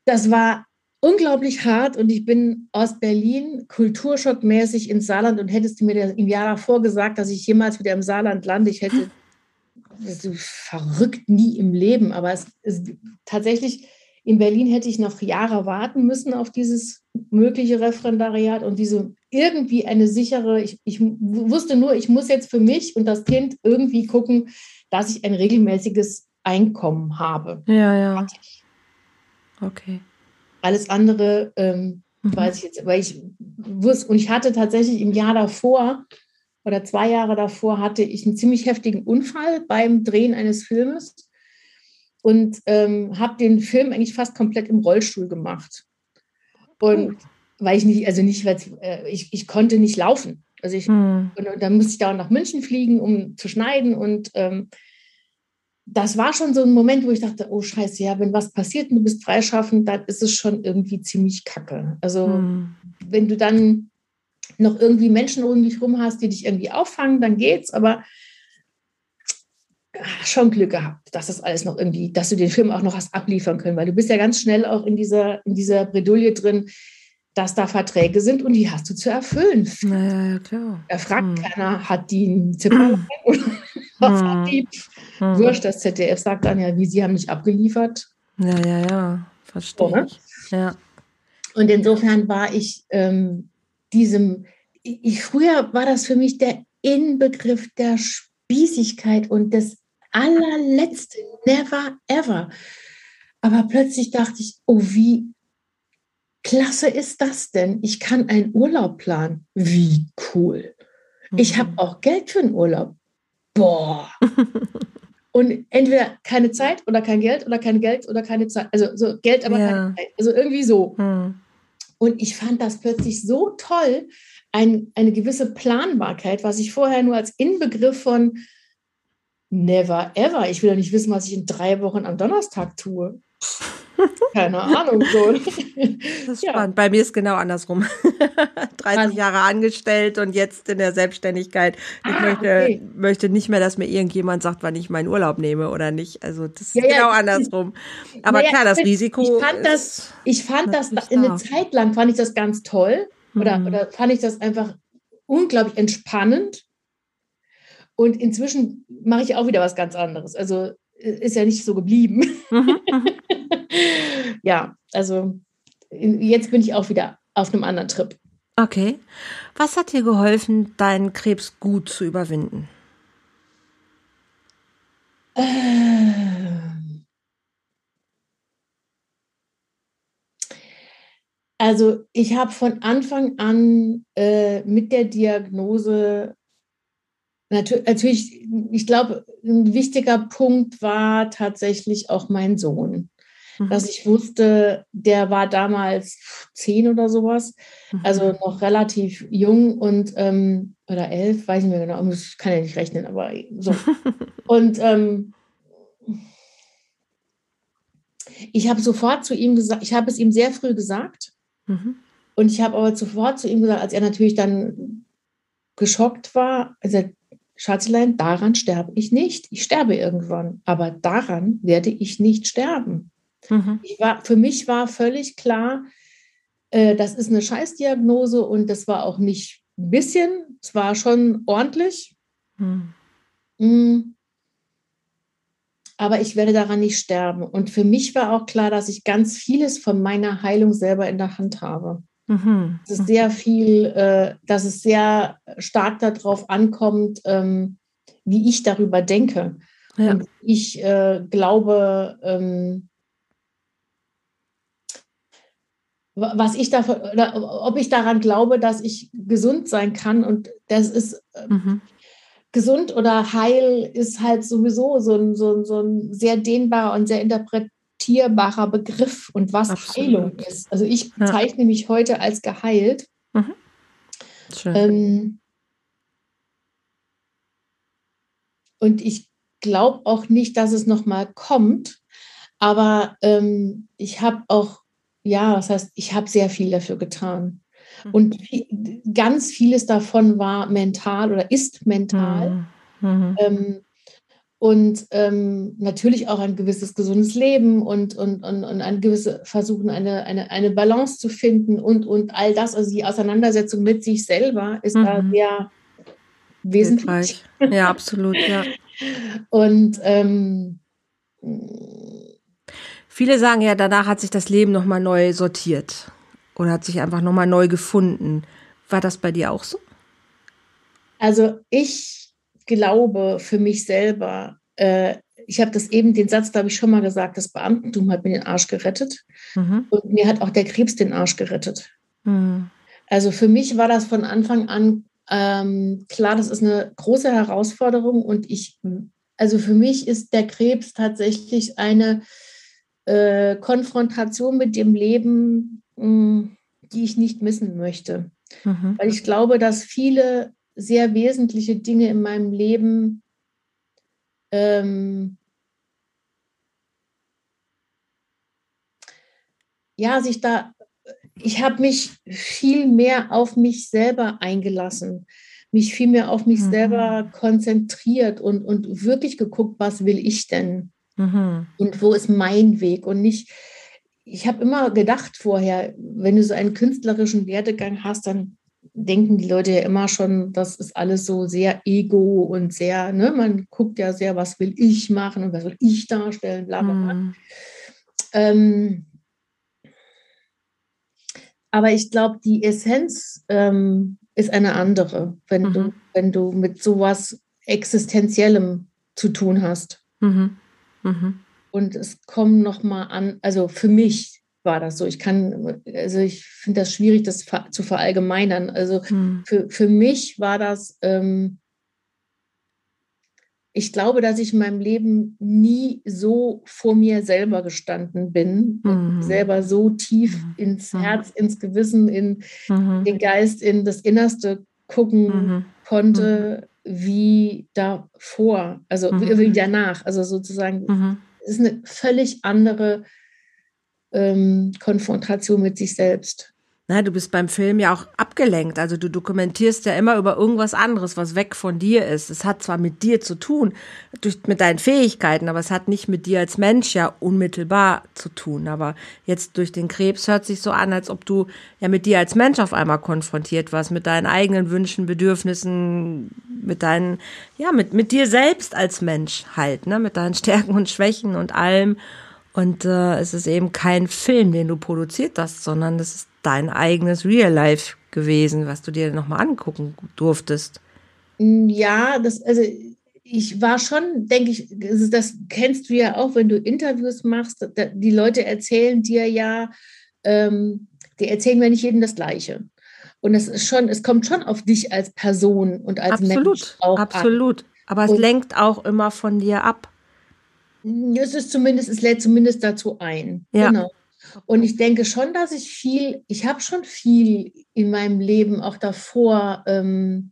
das war unglaublich hart und ich bin aus Berlin kulturschockmäßig ins Saarland und hättest du mir im Jahr davor gesagt, dass ich jemals wieder im Saarland lande, ich hätte (laughs) verrückt nie im Leben, aber es ist tatsächlich in Berlin hätte ich noch Jahre warten müssen auf dieses mögliche Referendariat und diese irgendwie eine sichere, ich, ich wusste nur, ich muss jetzt für mich und das Kind irgendwie gucken, dass ich ein regelmäßiges Einkommen habe. Ja, ja. Okay. Alles andere ähm, mhm. weiß ich jetzt, weil ich wusste, und ich hatte tatsächlich im Jahr davor oder zwei Jahre davor hatte ich einen ziemlich heftigen Unfall beim Drehen eines Filmes und ähm, habe den Film eigentlich fast komplett im Rollstuhl gemacht. Und weil ich nicht, also nicht, weil äh, ich, ich konnte nicht laufen. Also ich, hm. und, und, dann musste ich da nach München fliegen, um zu schneiden. Und ähm, das war schon so ein Moment, wo ich dachte, oh scheiße, ja, wenn was passiert und du bist freischaffend, dann ist es schon irgendwie ziemlich kacke. Also hm. wenn du dann noch irgendwie Menschen um dich rum hast, die dich irgendwie auffangen, dann geht's. Aber schon Glück gehabt, dass das alles noch irgendwie, dass du den Film auch noch hast abliefern können, weil du bist ja ganz schnell auch in dieser, in dieser Bredouille drin, dass da Verträge sind und die hast du zu erfüllen. Naja, ja, klar. Da fragt hm. keiner, hat die ein Zimmer (laughs) oder was hm. hat die? Hm. Wurscht, das ZDF sagt dann ja, wie, sie haben nicht abgeliefert. Ja, ja, ja, verstehe so, ne? Ja. Und insofern war ich ähm, diesem, ich, früher war das für mich der Inbegriff der Spießigkeit und das allerletzte, never ever. Aber plötzlich dachte ich, oh, wie klasse ist das denn? Ich kann einen Urlaub planen. Wie cool. Ich habe mhm. auch Geld für einen Urlaub. Boah. (laughs) Und entweder keine Zeit oder kein Geld oder kein Geld oder keine Zeit. Also so Geld, aber ja. keine Zeit. Also irgendwie so. Hm. Und ich fand das plötzlich so toll, ein, eine gewisse Planbarkeit, was ich vorher nur als Inbegriff von never ever, ich will ja nicht wissen, was ich in drei Wochen am Donnerstag tue. Keine Ahnung. So. (laughs) Das (laughs) ist ja. spannend. Bei mir ist genau andersrum. (laughs) 30 Jahre angestellt und jetzt in der Selbstständigkeit. Ich ah, möchte, okay. möchte nicht mehr, dass mir irgendjemand sagt, wann ich meinen Urlaub nehme oder nicht. Also das ist ja, genau ja. andersrum. Aber klar, das Risiko. Ich fand das, ich fand das in eine Zeit lang fand ich das ganz toll. Oder, mhm. oder fand ich das einfach unglaublich entspannend. Und inzwischen mache ich auch wieder was ganz anderes. Also ist ja nicht so geblieben. Mhm, mhm. (laughs) ja, also jetzt bin ich auch wieder auf einem anderen Trip. Okay. Was hat dir geholfen, deinen Krebs gut zu überwinden? Also ich habe von Anfang an äh, mit der Diagnose natürlich, ich glaube, ein wichtiger Punkt war tatsächlich auch mein Sohn. Mhm. Dass ich wusste, der war damals zehn oder sowas, mhm. also noch relativ jung und ähm, oder elf, weiß ich nicht mehr genau, ich kann ja nicht rechnen, aber so. (laughs) und ähm, ich habe sofort zu ihm gesagt, ich habe es ihm sehr früh gesagt. Mhm. Und ich habe aber sofort zu ihm gesagt, als er natürlich dann geschockt war, also Schatzlein, daran sterbe ich nicht. Ich sterbe irgendwann, aber daran werde ich nicht sterben. Mhm. War, für mich war völlig klar, äh, das ist eine Scheißdiagnose und das war auch nicht ein bisschen, es war schon ordentlich. Mhm. Mhm. Aber ich werde daran nicht sterben. Und für mich war auch klar, dass ich ganz vieles von meiner Heilung selber in der Hand habe. Mhm. Es ist sehr viel, äh, dass es sehr stark darauf ankommt, ähm, wie ich darüber denke. Ja. Ich äh, glaube, ähm, was ich davon, ob ich daran glaube, dass ich gesund sein kann und das ist äh, mhm. gesund oder heil ist halt sowieso so ein, so, ein, so ein sehr dehnbarer und sehr interpret, interpretierbarer Begriff und was Absolut. Heilung ist. Also ich ja. zeichne mich heute als geheilt. Mhm. Ähm, und ich glaube auch nicht, dass es nochmal kommt. Aber ähm, ich habe auch, ja, das heißt, ich habe sehr viel dafür getan. Mhm. Und ganz vieles davon war mental oder ist mental. Mhm. mhm. Ähm, und ähm, natürlich auch ein gewisses gesundes Leben und, und, und, und ein gewisse Versuchen, eine, eine, eine Balance zu finden und, und all das, also die Auseinandersetzung mit sich selber ist mhm. da sehr wesentlich. Ja, absolut, ja. (laughs) Und ähm, viele sagen ja, danach hat sich das Leben nochmal neu sortiert oder hat sich einfach nochmal neu gefunden. War das bei dir auch so? Also ich glaube für mich selber, äh, ich habe das eben, den Satz, glaube ich, schon mal gesagt, das Beamtentum hat mir den Arsch gerettet. Mhm. Und mir hat auch der Krebs den Arsch gerettet. Mhm. Also für mich war das von Anfang an ähm, klar, das ist eine große Herausforderung und ich, also für mich ist der Krebs tatsächlich eine äh, Konfrontation mit dem Leben, mh, hm, die ich nicht missen möchte. Mhm. Weil ich glaube, dass viele sehr wesentliche Dinge in meinem Leben ähm, ja, sich da, ich habe mich viel mehr auf mich selber eingelassen, mich viel mehr auf mich mhm. selber konzentriert und, und wirklich geguckt, was will ich denn? Mhm. Und wo ist mein Weg? Und nicht, ich habe immer gedacht vorher, wenn du so einen künstlerischen Werdegang hast, dann denken die Leute ja immer schon, das ist alles so sehr ego und sehr, ne, man guckt ja sehr, was will ich machen und was will ich darstellen, bla bla bla. Mm. Ähm, Aber ich glaube, die Essenz ähm, ist eine andere, wenn, mhm. du, wenn du mit sowas Existenziellem zu tun hast. Mhm. Mhm. Und es kommen nochmal an, also für mich war das so. Ich kann, also ich finde das schwierig, das zu verallgemeinern. Also mhm. für, für mich war das ähm, ich glaube, dass ich in meinem Leben nie so vor mir selber gestanden bin, mhm. selber so tief mhm. ins mhm. Herz, ins Gewissen, in mhm. den Geist, in das Innerste gucken mhm. konnte, mhm. wie davor, also wie danach. Also sozusagen, es ist eine völlig andere ähm, Konfrontation mit sich selbst. Na, du bist beim Film ja auch abgelenkt. Also du dokumentierst ja immer über irgendwas anderes, was weg von dir ist. Es hat zwar mit dir zu tun, durch, mit deinen Fähigkeiten, aber es hat nicht mit dir als Mensch ja unmittelbar zu tun. Aber jetzt durch den Krebs hört sich so an, als ob du ja mit dir als Mensch auf einmal konfrontiert warst, mit deinen eigenen Wünschen, Bedürfnissen, mit deinen, ja, mit, mit dir selbst als Mensch halt, ne, mit deinen Stärken und Schwächen und allem. Und äh, es ist eben kein Film, den du produziert hast, sondern das ist dein eigenes Real Life gewesen, was du dir nochmal angucken durftest. Ja, das, also ich war schon, denke ich, das kennst du ja auch, wenn du Interviews machst, die Leute erzählen dir ja, ähm, die erzählen mir nicht jedem das Gleiche. Und es ist schon, es kommt schon auf dich als Person und als absolut, Mensch auch Absolut. An. Aber es und lenkt auch immer von dir ab. Es ist zumindest, es lädt zumindest dazu ein. Ja. Genau. Und ich denke schon, dass ich viel, ich habe schon viel in meinem Leben auch davor, ähm,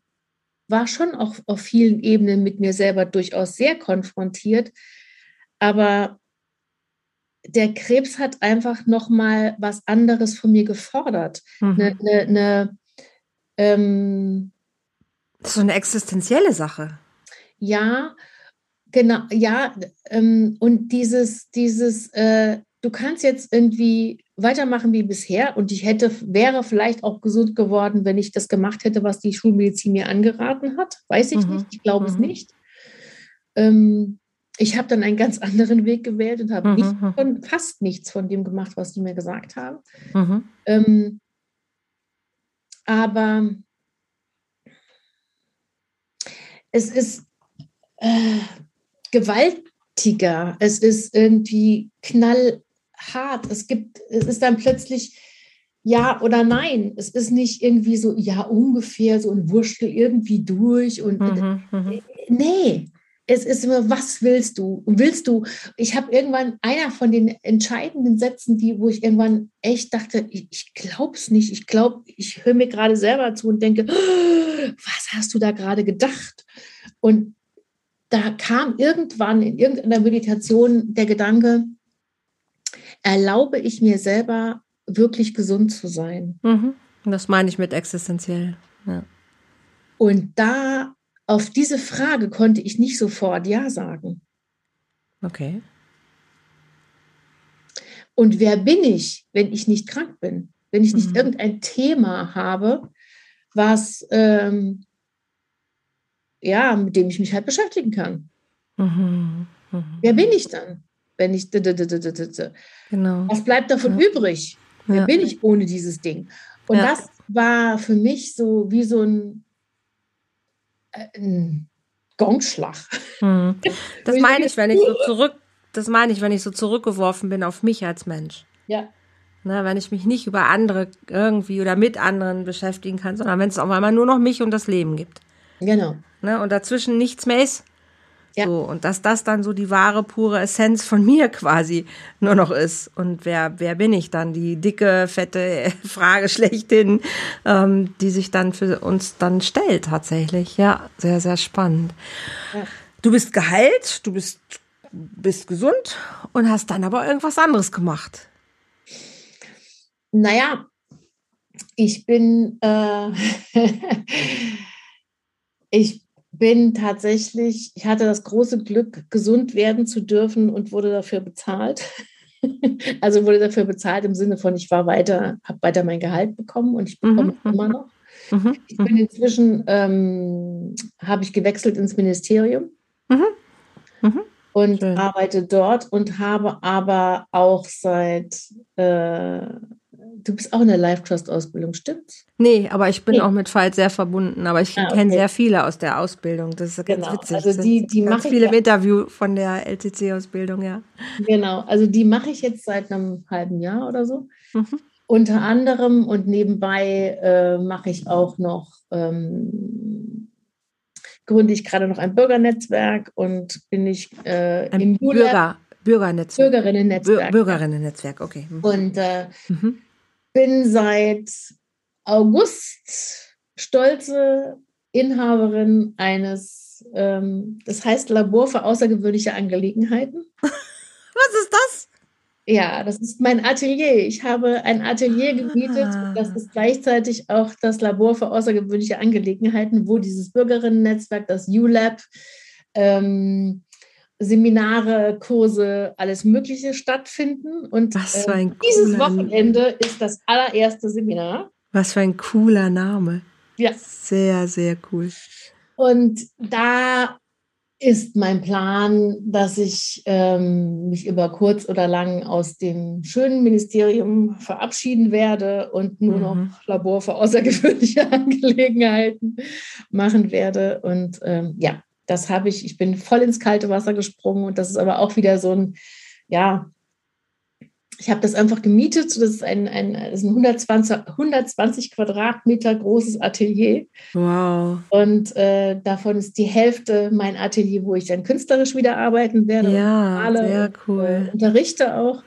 war schon auch auf vielen Ebenen mit mir selber durchaus sehr konfrontiert. Aber der Krebs hat einfach noch mal was anderes von mir gefordert. Mhm. Ne, ne, ne, ähm, so eine existenzielle Sache. Ja, genau, ja. Ähm, und dieses, dieses, äh, du kannst jetzt irgendwie weitermachen wie bisher und ich hätte, wäre vielleicht auch gesund geworden, wenn ich das gemacht hätte, was die Schulmedizin mir angeraten hat. Weiß ich mhm. nicht, ich glaube mhm. es nicht. Ähm, ich habe dann einen ganz (laughs) anderen Weg gewählt und habe mhm. nicht mhm. fast nichts von dem gemacht, was die mir gesagt haben. Mhm. Ähm, aber es ist äh, gewaltiger, es ist irgendwie knall hart. Es gibt, es ist dann plötzlich ja oder nein. Es ist nicht irgendwie so, ja, ungefähr so ein Wurschtel irgendwie durch und mhm, mhm. nee. Es ist immer, was willst du? willst du? Ich habe irgendwann einer von den entscheidenden Sätzen, die, wo ich irgendwann echt dachte, ich, ich glaube es nicht. Ich glaube, ich höre mir gerade selber zu und denke, (gasps) was hast du da gerade gedacht? Und da kam irgendwann in irgendeiner Meditation der Gedanke, erlaube ich mir selber wirklich gesund zu sein. Mhm. Das meine ich mit existenziell. Ja. Und da auf diese Frage konnte ich nicht sofort Ja sagen. Okay. Und wer bin ich, wenn ich nicht krank bin? Wenn ich nicht mhm. irgendein Thema habe, was ähm, ja, mit dem ich mich halt beschäftigen kann. Mhm. Mhm. Wer bin ich dann? wenn ich. Genau. Was bleibt davon ja. übrig? Wer ja. bin ich ohne dieses Ding? Und ja. das war für mich so wie so ein, äh, ein Gongschlag. Hm. (laughs) Das meine ich, wenn ich so zurück, das meine ich, wenn ich so zurückgeworfen bin auf mich als Mensch. Ja. Ne, wenn ich mich nicht über andere irgendwie oder mit anderen beschäftigen kann, sondern wenn es auf einmal nur noch mich und das Leben gibt. Genau. Ne, und dazwischen nichts mehr ist, ja. So, und dass das dann so die wahre, pure Essenz von (laughs) mir quasi nur noch ist. Und wer, wer bin ich dann? Die dicke, fette (laughs) Frage schlechthin, ähm, die sich dann für uns dann stellt tatsächlich. Ja, sehr, sehr spannend. Ja. Du bist geheilt, du bist, bist gesund und hast dann aber irgendwas anderes gemacht. Naja, ich bin, äh, (laughs) ich bin tatsächlich, ich hatte das große Glück, gesund werden zu dürfen und wurde dafür bezahlt. (laughs) also wurde dafür bezahlt im Sinne von, ich war weiter, habe weiter mein Gehalt bekommen und ich bekomme mhm. immer noch. Mhm. Ich bin inzwischen, ähm, habe ich gewechselt ins Ministerium mhm. mhm. und Schön. arbeite dort und habe aber auch seit äh, du bist auch in der Life Trust Ausbildung, stimmt's? Nee, aber ich bin nee. auch mit Veit sehr verbunden, aber ich ah, okay. kenne sehr viele aus der Ausbildung. Das ist ganz genau. witzig. Also die, die ganz viele ja. Interview von der LTC-Ausbildung, ja. Genau, also die mache ich jetzt seit einem halben Jahr oder so. Mhm. Unter anderem und nebenbei äh, mache ich auch noch, ähm, gründe ich gerade noch ein Bürgernetzwerk und bin ich äh, ein im Bürger, Bürgernetzwerk. Bürgerinnen-Netzwerk. Bürgerinnen-Netzwerk, okay. Mhm. Und äh, mhm. Bin seit August stolze Inhaberin eines, ähm, das heißt Labor für außergewöhnliche Angelegenheiten. (laughs) Was ist das? Ja, das ist mein Atelier. Ich habe ein Atelier gemietet. Ah. Das ist gleichzeitig auch das Labor für außergewöhnliche Angelegenheiten, wo dieses Bürgerinnen-Netzwerk, das ULab, ähm, Seminare, Kurse, alles Mögliche stattfinden. Und Was für ein äh, dieses Wochenende ist das allererste Seminar. Was für ein cooler Name. Ja. Sehr, sehr cool. Und da ist mein Plan, dass ich ähm, mich über kurz oder lang aus dem schönen Ministerium verabschieden werde und nur mhm. noch Labor für außergewöhnliche (laughs) Angelegenheiten machen werde. Und ähm, ja, das habe ich, ich bin voll ins kalte Wasser gesprungen und das ist aber auch wieder so ein, ja, ich habe das einfach gemietet. Das ist ein, ein, das ist ein 120, 120 Quadratmeter großes Atelier. Wow. Und äh, davon ist die Hälfte mein Atelier, wo ich dann künstlerisch wieder arbeiten werde. Ja, sehr cool. Äh, unterrichte auch.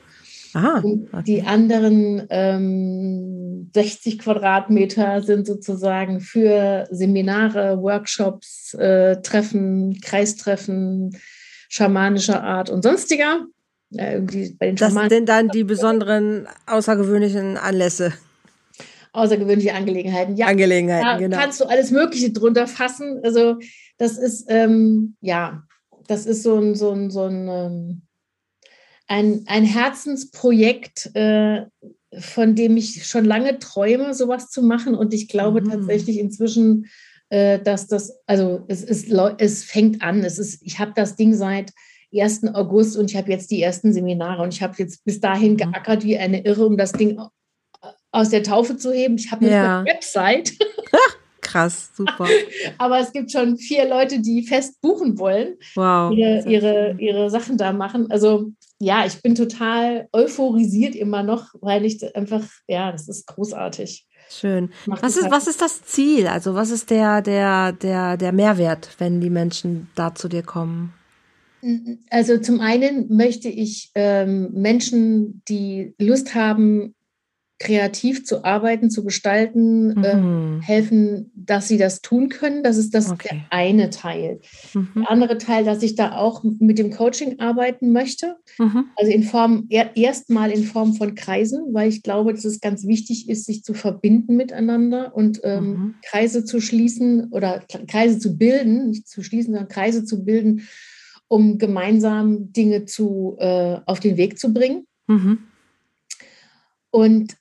Ah, okay. Die anderen ähm, 60 Quadratmeter sind sozusagen für Seminare, Workshops, äh, Treffen, Kreistreffen schamanischer Art und sonstiger. Ja, irgendwie bei den das sind dann die (laughs) besonderen, außergewöhnlichen Anlässe. Außergewöhnliche Angelegenheiten, ja. Angelegenheiten, da genau. kannst du alles Mögliche drunter fassen. Also, das ist, ähm, ja, das ist so ein, so ein, so ein ähm, ein, ein Herzensprojekt, äh, von dem ich schon lange träume, sowas zu machen. Und ich glaube mhm. tatsächlich inzwischen, äh, dass das, also es, ist, es fängt an. Es ist, ich habe das Ding seit 1. August und ich habe jetzt die ersten Seminare und ich habe jetzt bis dahin mhm. geackert wie eine Irre, um das Ding aus der Taufe zu heben. Ich habe ja. eine Website. (laughs) (laughs) Krass, super. Aber es gibt schon vier Leute, die fest buchen wollen, wow, ihre, ihre, ihre Sachen da machen. Also ja, ich bin total euphorisiert immer noch, weil ich einfach, ja, das ist großartig. Schön. was ist, was ist das Ziel? Also was ist der, der, der, der Mehrwert, wenn die Menschen da zu dir kommen? Also zum einen möchte ich ähm, Menschen, die Lust haben, kreativ zu arbeiten, zu gestalten, mhm. äh, helfen, dass sie das tun können. Das ist das okay. der eine Teil. Mhm. Der andere Teil, dass ich da auch mit dem Coaching arbeiten möchte. Mhm. Also in Form, er, erstmal in Form von Kreisen, weil ich glaube, dass es ganz wichtig ist, sich zu verbinden miteinander und ähm, mhm. Kreise zu schließen oder Kreise zu bilden, nicht zu schließen, sondern Kreise zu bilden, um gemeinsam Dinge zu, äh, auf den Weg zu bringen. Mhm. Und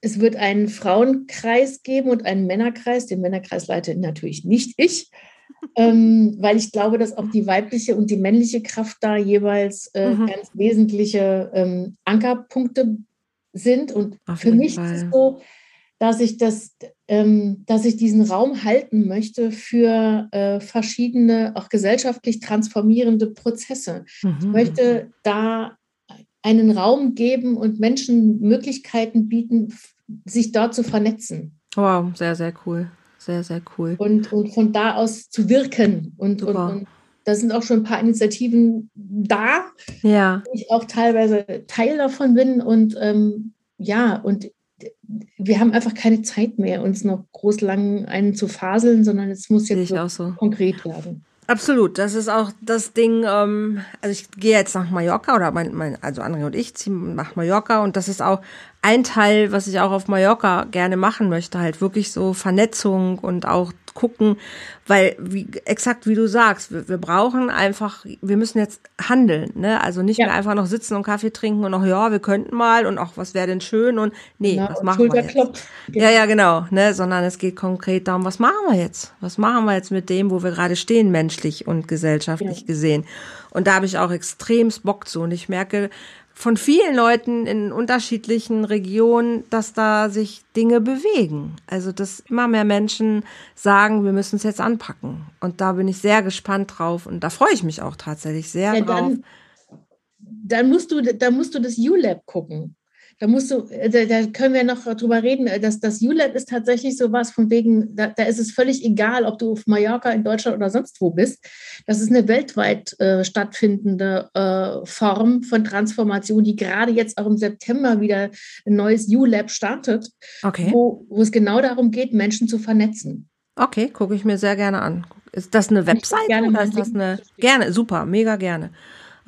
es wird einen Frauenkreis geben und einen Männerkreis. Den Männerkreis leite natürlich nicht ich, ähm, weil ich glaube, dass auch die weibliche und die männliche Kraft da jeweils äh, mhm. ganz wesentliche ähm, Ankerpunkte sind. Und Auf für mich Fall. ist es so, dass ich das, ähm, dass ich diesen Raum halten möchte für äh, verschiedene, auch gesellschaftlich transformierende Prozesse. Mhm. Ich möchte da einen Raum geben und Menschen Möglichkeiten bieten, sich dort zu vernetzen. Wow, sehr, sehr cool. Sehr, sehr cool. Und, und von da aus zu wirken. Und, und, und da sind auch schon ein paar Initiativen da, ja. wo ich auch teilweise Teil davon bin. Und ähm, ja, und wir haben einfach keine Zeit mehr, uns noch groß lang einen zu faseln, sondern es muss jetzt so. konkret werden. Absolut, das ist auch das Ding. Ähm, also ich gehe jetzt nach Mallorca oder mein, mein also André und ich ziehen nach Mallorca und das ist auch ein Teil, was ich auch auf Mallorca gerne machen möchte, halt wirklich so Vernetzung und auch gucken, weil wie, exakt wie du sagst, wir, wir brauchen einfach, wir müssen jetzt handeln, ne? Also nicht ja. mehr einfach noch sitzen und Kaffee trinken und noch ja, wir könnten mal und auch was wäre denn schön und nee, Na, was machen wir jetzt? Ja, ja, genau, ne? Sondern es geht konkret darum, was machen wir jetzt? Was machen wir jetzt mit dem, wo wir gerade stehen, menschlich und gesellschaftlich ja. gesehen? Und da habe ich auch extrem Bock zu und ich merke, von vielen Leuten in unterschiedlichen Regionen, dass da sich Dinge bewegen. Also, dass immer mehr Menschen sagen, wir müssen es jetzt anpacken. Und da bin ich sehr gespannt drauf und da freue ich mich auch tatsächlich sehr ja, drauf. Dann, dann musst du, da musst du das ULab gucken. Da musst du, äh, da, da, können wir noch drüber reden, äh, dass das ULab ist tatsächlich sowas von wegen, da, da, ist es völlig egal, ob du auf Mallorca in Deutschland oder sonst wo bist. Das ist eine weltweit äh, stattfindende äh, Form von Transformation, die gerade jetzt auch im September wieder ein neues ULab startet, okay. wo, wo es genau darum geht, Menschen zu vernetzen. Okay, gucke ich mir sehr gerne an. Ist das eine Website oder ist das eine? Gerne, super, mega gerne.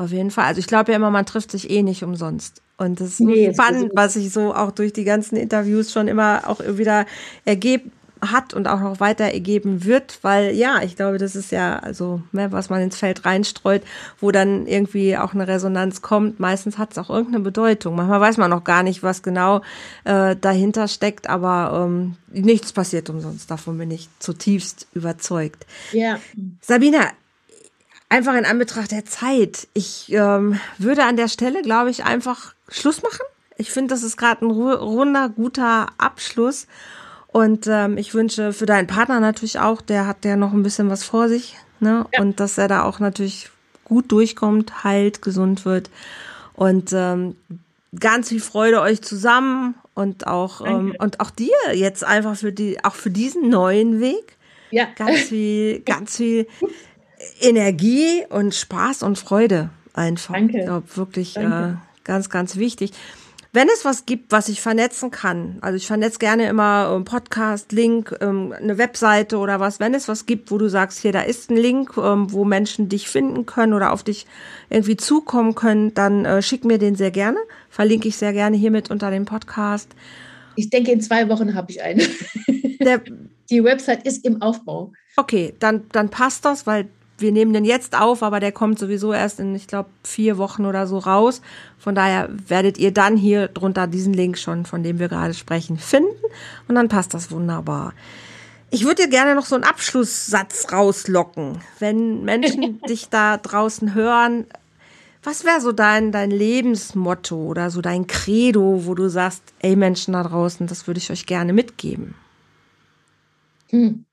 Auf jeden Fall. Also ich glaube ja immer, man trifft sich eh nicht umsonst. Und das ist nee, spannend, was sich so auch durch die ganzen Interviews schon immer auch wieder ergeben hat und auch noch weiter ergeben wird, weil ja, ich glaube, das ist ja also, was man ins Feld reinstreut, wo dann irgendwie auch eine Resonanz kommt. Meistens hat es auch irgendeine Bedeutung. Manchmal weiß man noch gar nicht, was genau äh, dahinter steckt, aber ähm, nichts passiert umsonst. Davon bin ich zutiefst überzeugt. Ja. Sabina, einfach in Anbetracht der Zeit, ich ähm, würde an der Stelle, glaube ich, einfach Schluss machen. Ich finde, das ist gerade ein runder, guter Abschluss. Und ähm, ich wünsche für deinen Partner natürlich auch, der hat ja noch ein bisschen was vor sich, ne? Ja. Und dass er da auch natürlich gut durchkommt, heilt, gesund wird. Und ähm, ganz viel Freude euch zusammen und auch ähm, und auch dir jetzt einfach für die auch für diesen neuen Weg. Ja. Ganz viel, (laughs) ganz viel Energie und Spaß und Freude einfach. Danke. Ich glaube wirklich. Äh, Ganz, ganz wichtig. Wenn es was gibt, was ich vernetzen kann, also ich vernetze gerne immer ähm, Podcast, Link, ähm, eine Webseite oder was, wenn es was gibt, wo du sagst, hier, da ist ein Link, ähm, wo Menschen dich finden können oder auf dich irgendwie zukommen können, dann äh, schick mir den sehr gerne. Verlinke ich sehr gerne hiermit unter dem Podcast. Ich denke, in zwei Wochen habe ich eine. Der, (laughs) Die Website ist im Aufbau. Okay, dann, dann passt das, weil wir nehmen den jetzt auf, aber der kommt sowieso erst in, ich glaube, vier Wochen oder so raus. Von daher werdet ihr dann hier drunter diesen Link schon, von dem wir gerade sprechen, finden. Und dann passt das wunderbar. Ich würde dir gerne noch so einen Abschlusssatz rauslocken. Wenn Menschen (laughs) dich da draußen hören, was wäre so dein, dein Lebensmotto oder so dein Credo, wo du sagst, ey Menschen da draußen, das würde ich euch gerne mitgeben? Hm.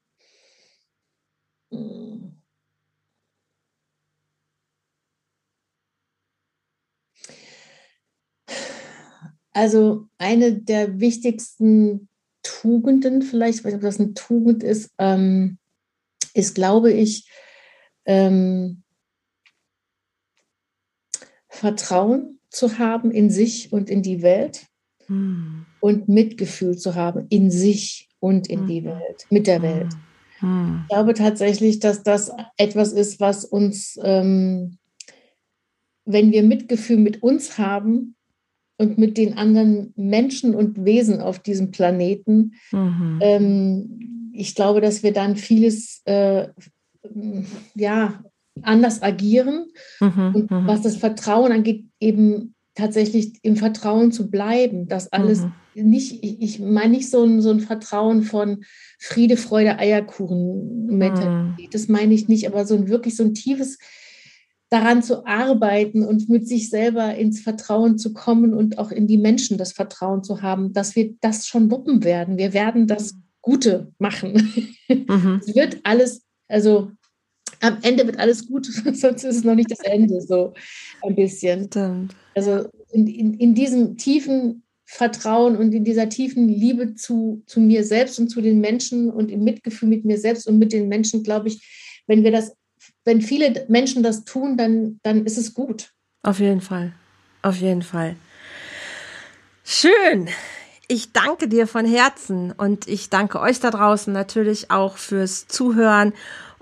Also eine der wichtigsten Tugenden, vielleicht, ich weiß nicht, ob das eine Tugend ist, ähm, ist, glaube ich, ähm, Vertrauen zu haben in sich und in die Welt hm. und Mitgefühl zu haben in sich und in hm. die Welt, mit der Welt. Hm. Ich glaube tatsächlich, dass das etwas ist, was uns, ähm, wenn wir Mitgefühl mit uns haben, und mit den anderen Menschen und Wesen auf diesem Planeten. Mhm. Ähm, ich glaube, dass wir dann vieles äh, ja, anders agieren. Mhm. Und mhm. was das Vertrauen angeht, eben tatsächlich im Vertrauen zu bleiben, dass alles mhm. nicht, ich, ich meine nicht so ein, so ein Vertrauen von Friede, Freude, Eierkuchen-Mentalität, mhm. das meine ich nicht, aber so ein wirklich so ein tiefes daran zu arbeiten und mit sich selber ins Vertrauen zu kommen und auch in die Menschen das Vertrauen zu haben, dass wir das schon wuppen werden. Wir werden das Gute machen. Mhm. Es wird alles, also am Ende wird alles gut, (laughs) sonst ist es noch nicht das Ende, so ein bisschen. Stimmt. Also in, in, in diesem tiefen Vertrauen und in dieser tiefen Liebe zu, zu mir selbst und zu den Menschen und im Mitgefühl mit mir selbst und mit den Menschen, glaube ich, wenn wir das wenn viele Menschen das tun, dann, dann ist es gut. Auf jeden Fall. Auf jeden Fall. Schön. Ich danke dir von Herzen und ich danke euch da draußen natürlich auch fürs Zuhören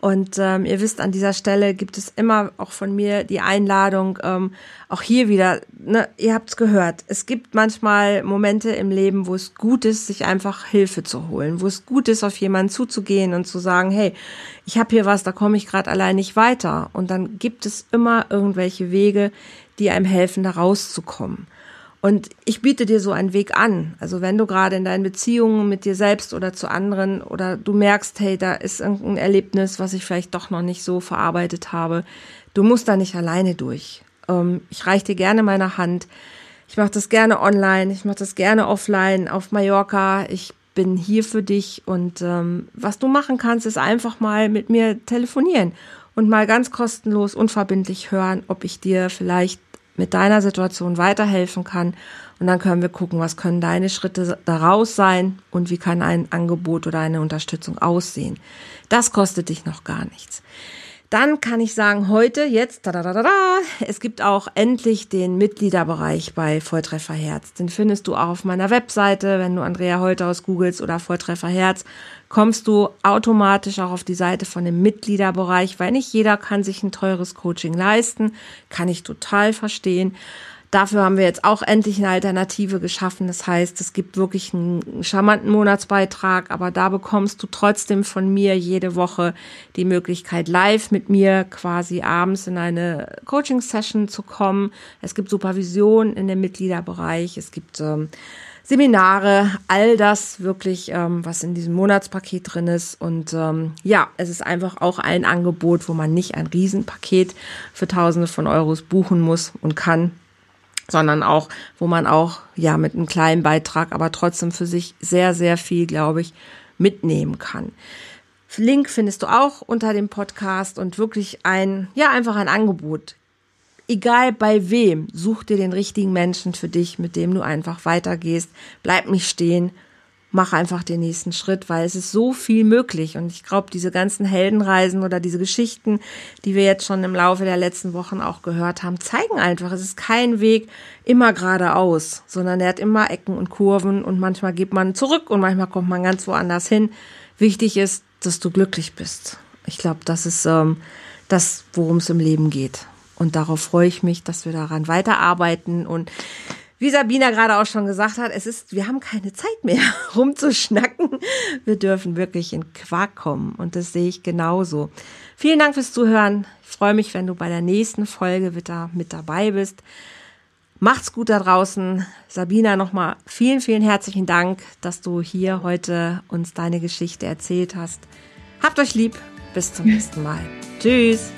und ähm, ihr wisst, an dieser Stelle gibt es immer auch von mir die Einladung, ähm, auch hier wieder, ne, ihr habt es gehört, es gibt manchmal Momente im Leben, wo es gut ist, sich einfach Hilfe zu holen, wo es gut ist, auf jemanden zuzugehen und zu sagen, hey, ich habe hier was, da komme ich gerade allein nicht weiter. Und dann gibt es immer irgendwelche Wege, die einem helfen, da rauszukommen. Und ich biete dir so einen Weg an. Also wenn du gerade in deinen Beziehungen mit dir selbst oder zu anderen oder du merkst, hey, da ist irgendein Erlebnis, was ich vielleicht doch noch nicht so verarbeitet habe, du musst da nicht alleine durch. Ähm, ich reiche dir gerne meine Hand. Ich mache das gerne online, ich mache das gerne offline auf Mallorca. Ich bin hier für dich und ähm, was du machen kannst, ist einfach mal mit mir telefonieren und mal ganz kostenlos, unverbindlich hören, ob ich dir vielleicht mit deiner Situation weiterhelfen kann. Und dann können wir gucken, was können deine Schritte daraus sein und wie kann ein Angebot oder eine Unterstützung aussehen. Das kostet dich noch gar nichts. Dann kann ich sagen, heute, jetzt, da, da, da, da, es gibt auch endlich den Mitgliederbereich bei Volltreffer Herz. Den findest du auch auf meiner Webseite. Wenn du Andrea Holthaus googelst oder Volltreffer Herz, kommst du automatisch auch auf die Seite von dem Mitgliederbereich, weil nicht jeder kann sich ein teures Coaching leisten. Kann ich total verstehen. Dafür haben wir jetzt auch endlich eine Alternative geschaffen. Das heißt, es gibt wirklich einen charmanten Monatsbeitrag, aber da bekommst du trotzdem von mir jede Woche die Möglichkeit, live mit mir quasi abends in eine Coaching-Session zu kommen. Es gibt Supervision in dem Mitgliederbereich. Es gibt ähm, Seminare, all das wirklich, ähm, was in diesem Monatspaket drin ist. Und ähm, ja, es ist einfach auch ein Angebot, wo man nicht ein Riesenpaket für Tausende von Euros buchen muss und kann, sondern auch, wo man auch, ja, mit einem kleinen Beitrag, aber trotzdem für sich sehr, sehr viel, glaube ich, mitnehmen kann. Link findest du auch unter dem Podcast und wirklich ein, ja, einfach ein Angebot. Egal bei wem, such dir den richtigen Menschen für dich, mit dem du einfach weitergehst. Bleib nicht stehen, mach einfach den nächsten Schritt, weil es ist so viel möglich. Und ich glaube, diese ganzen Heldenreisen oder diese Geschichten, die wir jetzt schon im Laufe der letzten Wochen auch gehört haben, zeigen einfach, es ist kein Weg immer geradeaus, sondern er hat immer Ecken und Kurven und manchmal geht man zurück und manchmal kommt man ganz woanders hin. Wichtig ist, dass du glücklich bist. Ich glaube, das ist ähm, das, worum es im Leben geht. Und darauf freue ich mich, dass wir daran weiterarbeiten und wie Sabina gerade auch schon gesagt hat, es ist, wir haben keine Zeit mehr (laughs) rumzuschnacken. Wir dürfen wirklich in Quark kommen und das sehe ich genauso. Vielen Dank fürs Zuhören. Ich freue mich, wenn du bei der nächsten Folge wieder mit dabei bist. Macht's gut da draußen. Sabina, nochmal vielen, vielen herzlichen Dank, dass du hier heute uns deine Geschichte erzählt hast. Habt euch lieb. Bis zum (laughs) nächsten Mal. Tschüss.